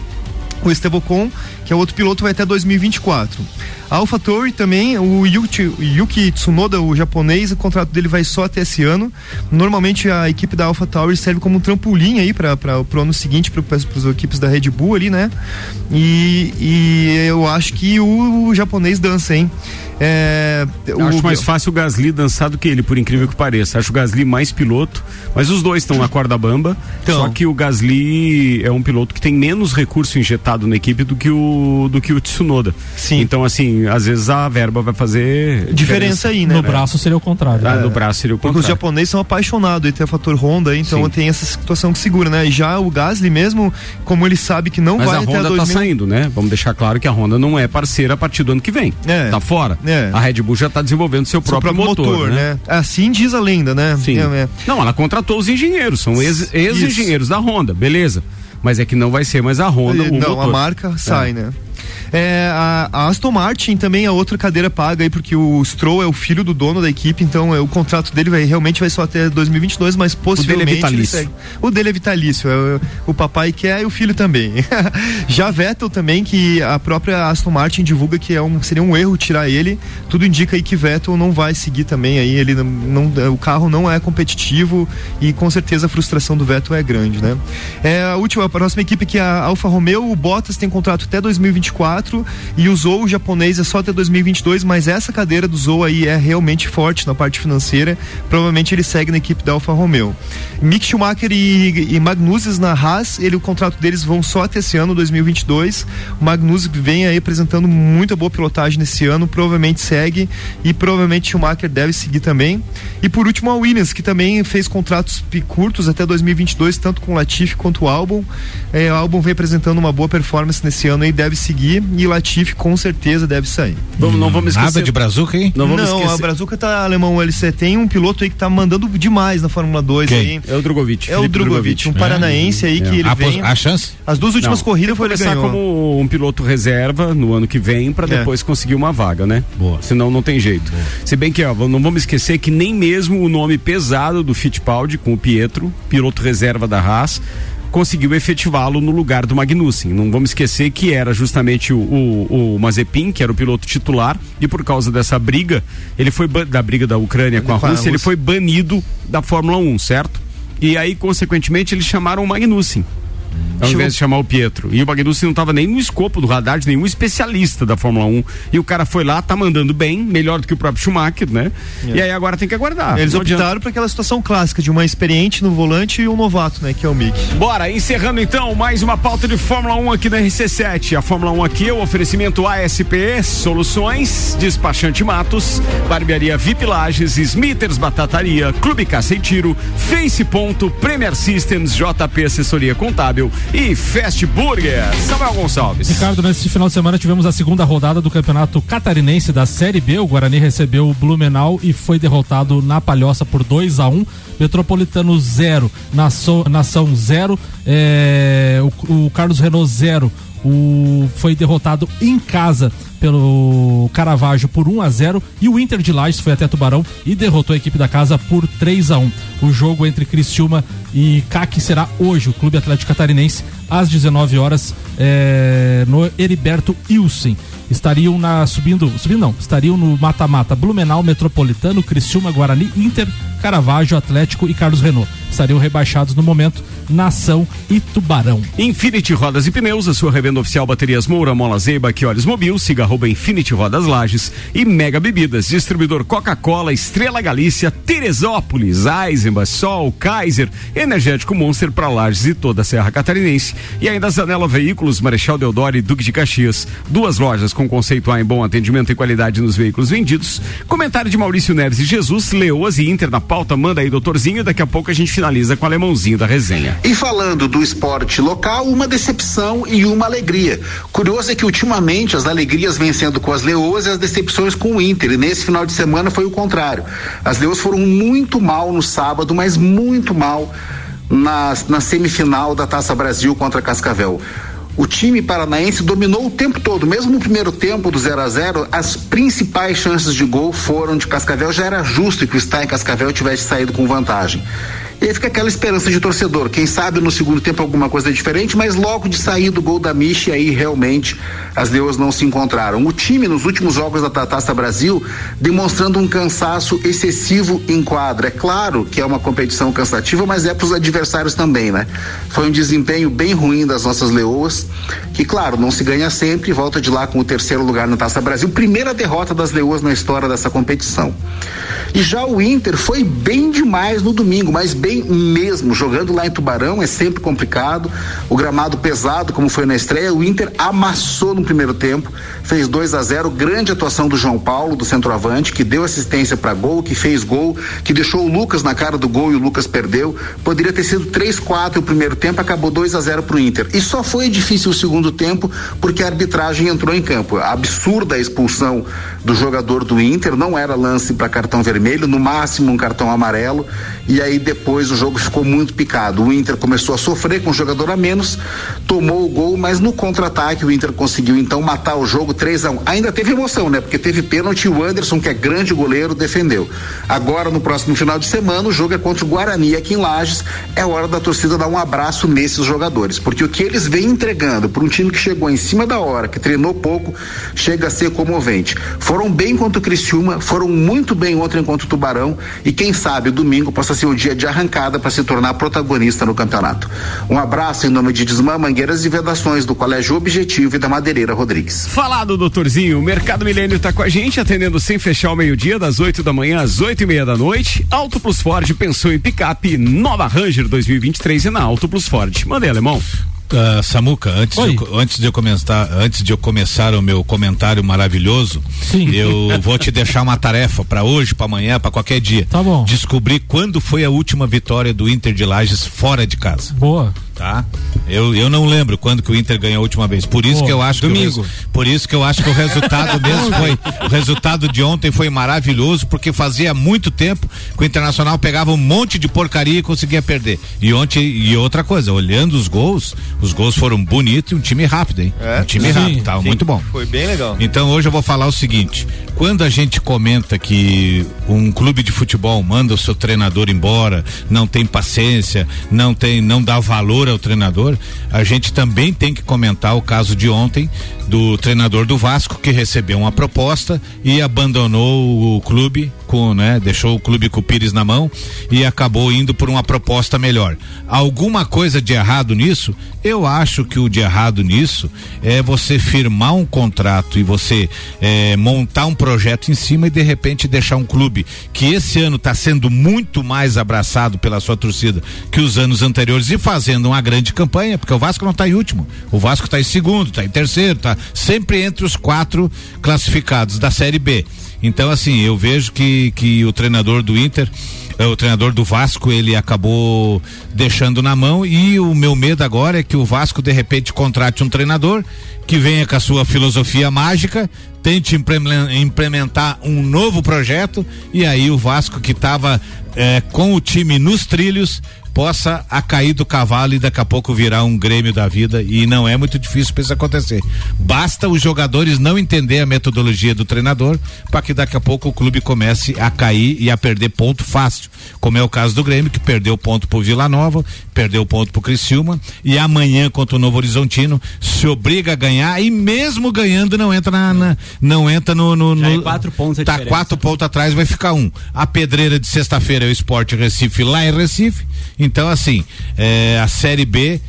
O Estevocon, que é outro piloto, vai até 2024. A AlphaTauri também, o Yuki, Yuki Tsunoda, o japonês, o contrato dele vai só até esse ano. Normalmente a equipe da AlphaTauri serve como um trampolim aí para o ano seguinte para as equipes da Red Bull ali, né? E, e eu acho que o, o japonês dança, hein? É, Eu o- acho mais fácil o Gasly dançar do que ele, por incrível que pareça. Acho o Gasly mais piloto, mas os dois estão na corda bamba. Então. Só que o Gasly é um piloto que tem menos recurso injetado na equipe do que o do que o Tsunoda. Sim. Então assim, às vezes a verba vai fazer Diferença aí, né? No braço seria o contrário. Ah, no braço seria o Porque os contrário. japoneses são apaixonados aí tem o fator Honda, então Sim. tem essa situação que segura, né? E já o Gasly mesmo, como ele sabe que não Mas vai a até Honda 2000... tá saindo, né? Vamos deixar claro que a Honda não é parceira a partir do ano que vem. É. Tá fora. É. A Red Bull já tá desenvolvendo seu Seu próprio, motor, né? Assim diz a lenda, né? Sim. É, é. Não, ela contratou os engenheiros, são ex- ex-engenheiros da Honda, beleza. Mas é que não vai ser mais a Honda o não, motor. a marca sai, É. né? É, a, a Aston Martin também é outra cadeira paga aí, porque o Stroll é o filho do dono da equipe, então é, o contrato dele vai, realmente vai só até 2022, mas possivelmente. ele vitalício. segue. O dele é vitalício, é, o, o papai quer e o filho também. <laughs> Já Vettel também, que a própria Aston Martin divulga que é um, seria um erro tirar ele, tudo indica aí que Vettel não vai seguir também aí, ele não, não- o carro não é competitivo e com certeza a frustração do Vettel é grande, né? É, a última, a próxima equipe que é a Alfa Romeo, o Bottas tem contrato até 2024 2024 e o Zou japonês é só até 2022, mas essa cadeira do Zou aí é realmente forte na parte financeira. Provavelmente ele segue na equipe da Alfa Romeo. Mick Schumacher e, e Magnussen na Haas, ele, o contrato deles vão só até esse ano, 2022. O Magnussen vem aí apresentando muita boa pilotagem nesse ano, provavelmente segue e provavelmente Schumacher deve seguir também. E por último a Williams, que também fez contratos curtos até 2022, tanto com o Latifi quanto o Albon. É, o Albon vem apresentando uma boa performance nesse ano e deve seguir e Latifi com certeza deve sair. Vamos, não vamos esquecer. Nada de brazuca, hein? Não vamos a esquecer. Brazuca tá alemão LC. Tem um piloto aí que tá mandando demais na Fórmula 2 Quem? aí. É o Drogovic. É o Drogovic, um É. paranaense aí que ele a, vem. a chance? As duas últimas Não, corridas foi ele ganhou. como um piloto reserva no ano que vem para É. depois conseguir uma vaga, né? Boa. Senão não tem jeito. Se bem que ó, não vamos esquecer que nem mesmo o nome pesado do Fittipaldi com o Pietro, piloto reserva da Haas, conseguiu efetivá-lo no lugar do Magnussen. Não vamos esquecer que era justamente o, o, o Mazepin, que era o piloto titular, e por causa dessa briga, ele foi da briga da Ucrânia com a Com a Rússia, ele foi banido da Fórmula 1, certo? E aí, consequentemente, eles chamaram o Magnussen. Ao Chegou- invés de chamar o Pietro. E o Magnussen não estava nem no escopo do radar de nenhum especialista da Fórmula 1. E o cara foi lá, tá mandando bem, melhor do que o próprio Schumacher, né? E aí agora tem que aguardar. Eles optaram por aquela situação clássica de uma experiente no volante e um novato, né? Que é o Mick. Bora, encerrando então mais uma pauta de Fórmula 1 aqui na RC7. A Fórmula 1 aqui é o oferecimento ASP Soluções, Despachante Matos, Barbearia VIP Lages, Smithers Batataria, Clube Caça e Tiro, Face Ponto, Premier Systems, JP Assessoria Contábil e Fast Burger. Samuel Gonçalves. Ricardo, nesse final de semana tivemos a segunda rodada do Campeonato Catarinense da Série B. O Guarani recebeu o Blumenau e foi derrotado na Palhoça por 2 a 1 Metropolitano 0, Nação, Nação 0, é, o, o Carlos Renault 0. O, foi derrotado em casa pelo Caravaggio por 1 a 0 e o Inter de Lages foi até Tubarão e derrotou a equipe da casa por 3 a 1. O jogo entre Criciúma e CAC será hoje, o Clube Atlético Catarinense, às 19 horas, é, no Heriberto Ilsen. Estariam na subindo, subindo não, estariam no mata-mata Blumenau, Metropolitano, Criciúma, Guarani, Inter, Caravaggio, Atlético e Carlos Renault. Estariam rebaixados no momento Nação e Tubarão. Infinity Rodas e Pneus, a sua revenda oficial baterias Moura, Mola Zeiba, olhos mobil, siga arroba Infinity Rodas Lages e Mega Bebidas, distribuidor Coca-Cola, Estrela Galícia, Teresópolis, Eisenbach, Sol, Kaiser, Energético Monster para Lages e toda a Serra Catarinense. E ainda Zanela Veículos, Marechal Deodoro e Duque de Caxias. Duas lojas com conceito A em bom atendimento e qualidade nos veículos vendidos. Comentário de Maurício Neves e Jesus, Leoas e Inter na pauta, manda aí, doutorzinho, daqui a pouco a gente finaliza com o alemãozinho da resenha. E falando do esporte local, uma decepção e uma alegria. Curioso é que ultimamente as alegrias vêm sendo com as leoas e as decepções com o Inter. E nesse final de semana foi o contrário. As leoas foram muito mal no sábado, mas muito mal na, na semifinal da Taça Brasil contra Cascavel. O time paranaense dominou o tempo todo, mesmo no primeiro tempo do 0 a 0 as principais chances de gol foram de Cascavel. Já era justo que o Stein Cascavel tivesse saído com vantagem. E aí fica aquela esperança de torcedor. Quem sabe no segundo tempo alguma coisa diferente, mas logo de sair do gol da Michi, aí realmente as leoas não se encontraram. O time nos últimos jogos da Taça Brasil demonstrando um cansaço excessivo em quadra. É claro que é uma competição cansativa, mas é para os adversários também, né? Foi um desempenho bem ruim das nossas leoas, que claro, não se ganha sempre, volta de lá com o terceiro lugar na Taça Brasil, primeira derrota das leoas na história dessa competição. E já o Inter foi bem demais no domingo, mas bem mesmo. Jogando lá em Tubarão é sempre complicado. O gramado pesado, como foi na estreia, o Inter amassou no primeiro tempo, fez 2 a 0 Grande atuação do João Paulo, do centroavante, que deu assistência para gol, que fez gol, que deixou o Lucas na cara do gol e o Lucas perdeu. Poderia ter sido 3-4 o primeiro tempo, acabou 2 a 0 para o Inter. E só foi difícil o segundo tempo porque a arbitragem entrou em campo. A absurda expulsão do jogador do Inter, não era lance para cartão vermelho, no máximo um cartão amarelo. E aí depois o jogo ficou muito picado. O Inter começou a sofrer com um jogador a menos, tomou o gol, mas no contra-ataque o Inter conseguiu então matar o jogo 3 a 1 Ainda teve emoção, né? Porque teve pênalti o Anderson, que é grande goleiro, defendeu. Agora, no próximo final de semana, o jogo é contra o Guarani aqui em Lages. É hora da torcida dar um abraço nesses jogadores, porque o que eles vêm entregando para um time que chegou em cima da hora, que treinou pouco, chega a ser comovente. Foram bem contra o Criciúma, foram muito bem ontem, contra o Tubarão e quem sabe domingo possa ser o dia de arrancada para se tornar protagonista no campeonato. Um abraço em nome de Desmã Mangueiras e Vedações do Colégio Objetivo e da Madeireira Rodrigues. Falado, doutorzinho, o Mercado Milênio está com a gente, atendendo sem fechar o meio-dia, das 8 da manhã às 8 e meia da noite. Auto Plus Ford pensou em picape, nova Ranger 2023 e na Auto Plus Ford. Mandei, alemão. Uh, Samuca, antes de, eu, antes de eu começar, antes de eu começar o meu comentário maravilhoso, eu vou te deixar uma tarefa para hoje, para amanhã, para qualquer dia. Tá bom. Descobrir quando foi a última vitória do Inter de Lages fora de casa. Boa. Tá? Eu, eu não lembro quando que o Inter ganhou a última vez. Por isso Boa. que eu acho Domingo. que por isso que eu acho que o resultado <laughs> mesmo foi o resultado de ontem foi maravilhoso porque fazia muito tempo que o Internacional pegava um monte de porcaria e conseguia perder. E ontem e outra coisa, olhando os gols, os gols foram bonitos e um time rápido, hein? É? um time Sim, rápido, tava sim. muito bom. Foi bem legal. Então hoje eu vou falar o seguinte: quando a gente comenta que um clube de futebol manda o seu treinador embora, não tem paciência, não tem, não dá valor ao treinador, a gente também tem que comentar o caso de ontem do treinador do Vasco que recebeu uma proposta e abandonou o clube com, né, deixou o clube com o Pires na mão e acabou indo por uma proposta melhor. Alguma coisa de errado nisso? Eu acho que o de errado nisso é você firmar um contrato e você eh, montar um projeto em cima e de repente deixar um clube que esse ano está sendo muito mais abraçado pela sua torcida que os anos anteriores e fazendo uma grande campanha, porque o Vasco não está em último. O Vasco está em segundo, está em terceiro, está sempre entre os quatro classificados da Série B. Então, assim, eu vejo que, que o treinador do Inter, eh, o treinador do Vasco, ele acabou deixando na mão e o meu medo agora é que o Vasco de repente contrate um treinador que venha com a sua filosofia mágica, tente implemen- implementar um novo projeto e aí o Vasco que estava com o time nos trilhos possa a cair do cavalo e daqui a pouco virar um Grêmio da vida e não é muito difícil para isso acontecer. Basta os jogadores não entender a metodologia do treinador para que daqui a pouco o clube comece a cair e a perder ponto fácil, como é o caso do Grêmio que perdeu ponto pro Vila Nova, perdeu ponto pro Criciúma e amanhã contra o Novo Horizontino se obriga a ganhar e mesmo ganhando não entra na, na- não entra no, no, é no- quatro pontos tá quatro pontos atrás vai ficar um. A pedreira de sexta-feira é o Esporte Recife lá em Recife. Então, assim, é, a Série B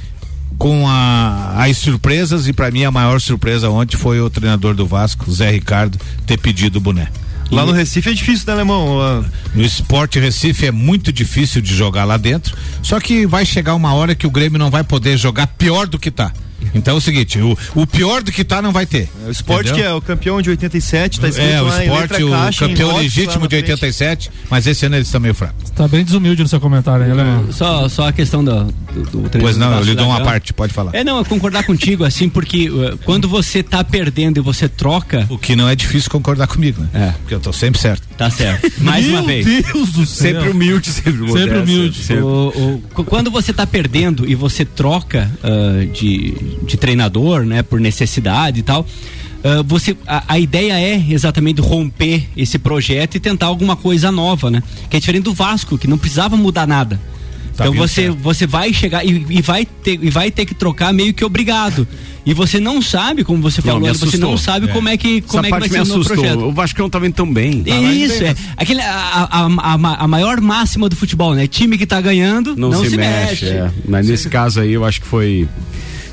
com a- as surpresas e para mim a maior surpresa ontem foi o treinador do Vasco, Zé Ricardo, ter pedido o boné. Lá no Recife é difícil, né, alemão? No Esporte Recife é muito difícil de jogar lá dentro, só que vai chegar uma hora que o Grêmio não vai poder jogar pior do que tá. Então é o seguinte, o, o pior do que tá não vai ter. O esporte Entendeu? que é o campeão de 87, tá escrito É, o esporte, o caixa, campeão lá legítimo de frente. 87, mas esse ano eles estão meio fracos. Tá bem desumilde no seu comentário aí, Alemão. Só, só a questão do, do, do treinador Pois não, eu lhe dou uma parte, pode falar. É, não, eu concordar contigo, assim, porque uh, quando você tá perdendo e você troca. O que não é difícil concordar comigo, né? É. Porque eu tô sempre certo. Tá certo. Mais uma vez. Deus do céu. Sempre humilde, sempre Sempre modesto, humilde. sempre- O- o- qu- quando você tá perdendo e você troca ah, de, de treinador, né, por necessidade e tal, ah, você, a, a ideia é exatamente romper esse projeto e tentar alguma coisa nova, né? Que é diferente do Vasco, que não precisava mudar nada. Tá então vindo você, certo. você vai chegar e, e vai ter, e vai ter que trocar meio que obrigado. E você não sabe, como você Não, falou, me você assustou. não sabe É. como é que, como Essa é que vai ser me o novo assustou. projeto. O Vasco não tá vendo tão bem. Tá Isso, bem, é. Aquele, a, a, a, a maior máxima do futebol, né? Time que tá ganhando Não, se, mexe. é. Mas nesse caso aí eu acho que foi.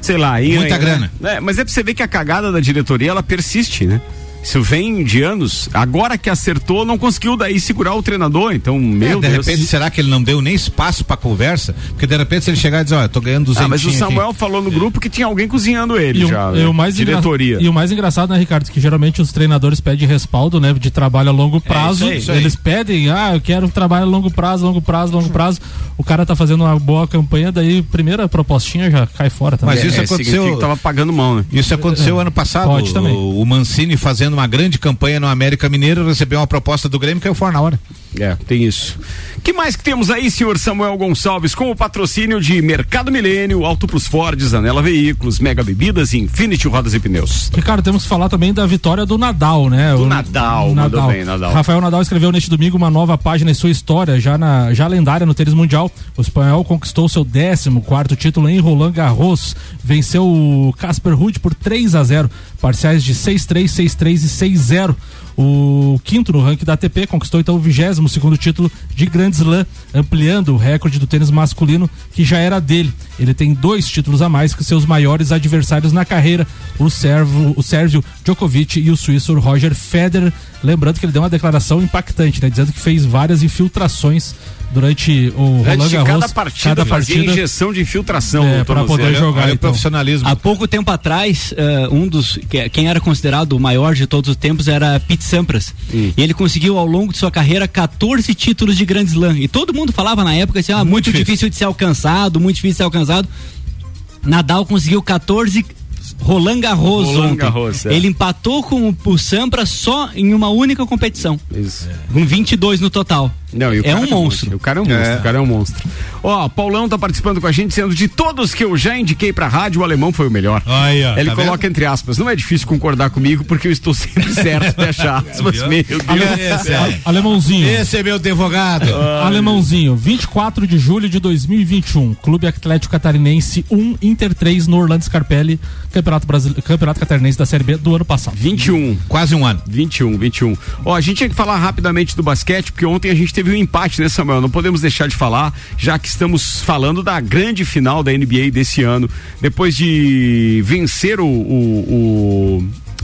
Sei lá, Muita né? grana. É, mas é pra você ver que a cagada da diretoria ela persiste, né? Isso vem de anos. Agora que acertou, não conseguiu daí segurar o treinador. Então, meu É, de Deus. repente, será que ele não deu nem espaço pra conversa? Porque de repente se ele chegar e dizer, olha, eu tô ganhando 200 Ah, mas o Samuel falou no grupo que tinha alguém cozinhando ele E o, já. e né? o mais engra- diretoria. e o mais engraçado, né, Ricardo, que geralmente os treinadores pedem respaldo, né, de trabalho a longo prazo. isso aí, isso aí. Eles pedem, ah, eu quero trabalho a longo prazo, longo prazo, longo prazo. O cara tá fazendo uma boa campanha, daí primeira propostinha já cai fora também. Mas isso É, aconteceu- que tava pagando mão, né? Isso aconteceu É, ano passado. pode também. O, o Mancini fazendo uma grande campanha no América Mineiro, recebeu uma proposta do Grêmio que caiu fora na hora. É, tem isso. Que mais que temos aí, senhor Samuel Gonçalves, com o patrocínio de Mercado Milênio, Auto Plus Ford, Zanela Veículos, Mega Bebidas e Infinity Rodas e Pneus. Ricardo, temos que falar também da vitória do Nadal, né? Do O- Nadal, mandou bem, Nadal. Rafael Nadal escreveu neste domingo uma nova página em sua história, já, na, já lendária no tênis mundial. O espanhol conquistou seu 14 quarto título em Roland Garros. Venceu o Casper Ruud por 3 a 0 parciais de 6-3, 6-3 e 6-0. O quinto no ranking da ATP, conquistou então o 22 segundo título de Grand Slam, ampliando o recorde do tênis masculino que já era dele. Ele tem dois títulos a mais que seus maiores adversários na carreira, o, servo, o Sérgio Djokovic e o suíço Roger Federer. Lembrando que ele deu uma declaração impactante, né, dizendo que fez várias infiltrações durante o Antes Roland de Garros. cada partida, fazia injeção de infiltração É, tornozelo. poder jogar, Olha o então. profissionalismo. Há pouco tempo atrás, eh, um dos. que- Quem era considerado o maior de todos os tempos era Pete Sampras. E ele conseguiu, ao longo de sua carreira, 14 títulos de Grand Slam. E todo mundo falava na época assim: ah, muito, difícil. de ser alcançado, muito difícil de ser alcançado. Nadal conseguiu 14. Roland Garros Roland. Garros, é. Ele empatou com o, o Sampras só em uma única competição. Isso. Com 22 no total. Não, o é cara um monstro. O cara é um monstro, o cara é um monstro. Ó, o Paulão tá participando com a gente, sendo de todos que eu já indiquei pra rádio, o alemão foi o melhor. Aí, ó, Ele tá coloca entre aspas, não é difícil concordar comigo porque eu estou sempre <laughs> certo de achar aspas. Meu Deus. Esse é- Alemãozinho. Esse é meu advogado. Alemãozinho, 24 de julho de 2021, Clube Atlético Catarinense 1, Inter 3 no Orlando Scarpelli, Campeonato, Brasile... Campeonato Catarinense da Série B do ano passado. 21. Quase um ano. 21, 21. Ó, a gente tinha que falar rapidamente do basquete, porque ontem a gente teve um empate, né, Samuel? Não podemos deixar de falar, já que estamos falando da grande final da NBA desse ano. Depois de vencer o, o,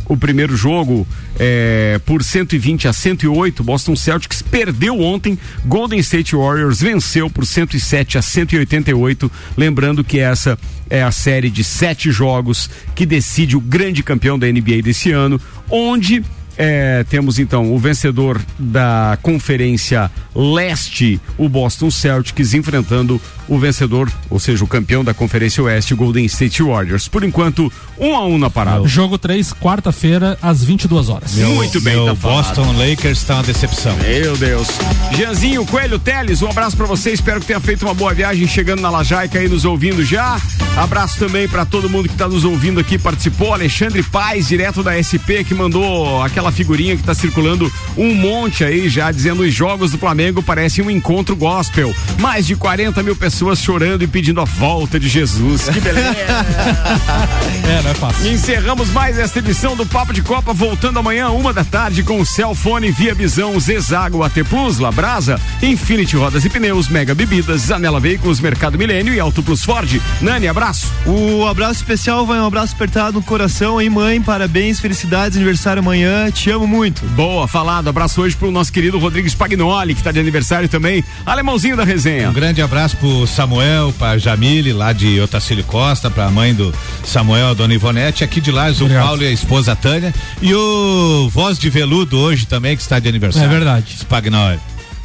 o, o primeiro jogo é, por 120 a 108, Boston Celtics perdeu ontem, Golden State Warriors venceu por 107 a 188. Lembrando que essa é a série de sete jogos que decide o grande campeão da NBA desse ano, onde é, temos então o vencedor da Conferência Leste, o Boston Celtics, enfrentando o vencedor, ou seja, o campeão da Conferência Oeste, o Golden State Warriors. Por enquanto, um a um na parada. Jogo 3, quarta-feira, às 22 horas. Muito bem, meu tá falado. Boston Lakers tá uma decepção. Meu Deus. Jeanzinho, Coelho Teles, um abraço pra você. Espero que tenha feito uma boa viagem chegando na Lajaica aí nos ouvindo já. Abraço também pra todo mundo que tá nos ouvindo aqui, participou. Alexandre Paz, direto da SP, que mandou aquela figurinha que tá circulando um monte aí já, dizendo os jogos do Flamengo parecem um encontro gospel. Mais de 40 mil pessoas chorando e pedindo a volta de Jesus. Que beleza. <laughs> É, não é fácil. Encerramos mais esta edição do Papo de Copa, voltando amanhã, uma da tarde, com o Celfone Via Visão, Zezago AT Plus, Labrasa, Infinity Rodas e Pneus, Mega Bebidas, Zanela Veículos, Mercado Milênio e Auto Plus Ford. Nani, abraço. O abraço especial vai um abraço apertado no coração, hein, mãe? Parabéns, felicidades, aniversário amanhã. Te amo muito. Boa, falado. Abraço hoje pro nosso querido Rodrigo Spagnoli, que tá de aniversário também. Alemãozinho da resenha. Um grande abraço pro Samuel, pra Jamile, lá de Otacílio Costa, pra mãe do Samuel, a dona Ivonete, aqui de Lages, o Paulo e a esposa Tânia. E o Voz de Veludo hoje também, que está de aniversário. É verdade. Spagnoli.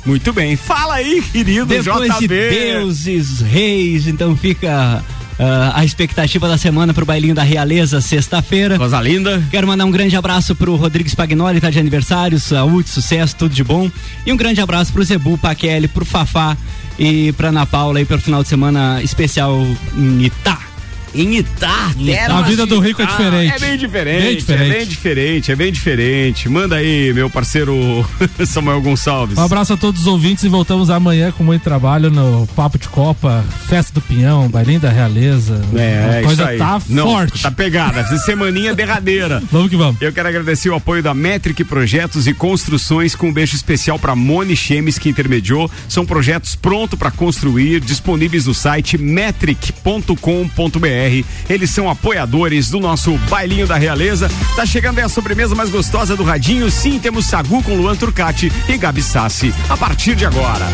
Muito bem. Fala aí, querido Depois JB. de deuses, reis, então fica ah, a expectativa da semana pro bailinho da Realeza, sexta-feira. Coisa linda. Quero mandar um grande abraço pro Rodrigo Spagnoli, tá de aniversário, saúde, sucesso, tudo de bom. E um grande abraço pro Zebu, pra Kelly, pro Fafá e pra Ana Paula aí pelo final de semana especial em Itá. Em Itá, terra A vida do rico é diferente. é bem diferente, Bem diferente. é bem diferente, é bem diferente. Manda aí, meu parceiro <laughs> Samuel Gonçalves. Um abraço a todos os ouvintes e voltamos amanhã com muito trabalho no Papo de Copa, Festa do Pinhão, Bailinho da Realeza. É, a coisa isso aí. tá Não, forte. Tá pegada. Semaninha derradeira. <laughs> Vamos que vamos. Eu quero agradecer o apoio da Metric Projetos e Construções com um beijo especial para Moni Chemes que intermediou. São projetos prontos para construir, disponíveis no site metric.com.br. Eles são apoiadores do nosso bailinho da realeza. Tá chegando aí a sobremesa mais gostosa do radinho. Sim, temos sagu com Luan Turcati e Gabi Sassi a partir de agora.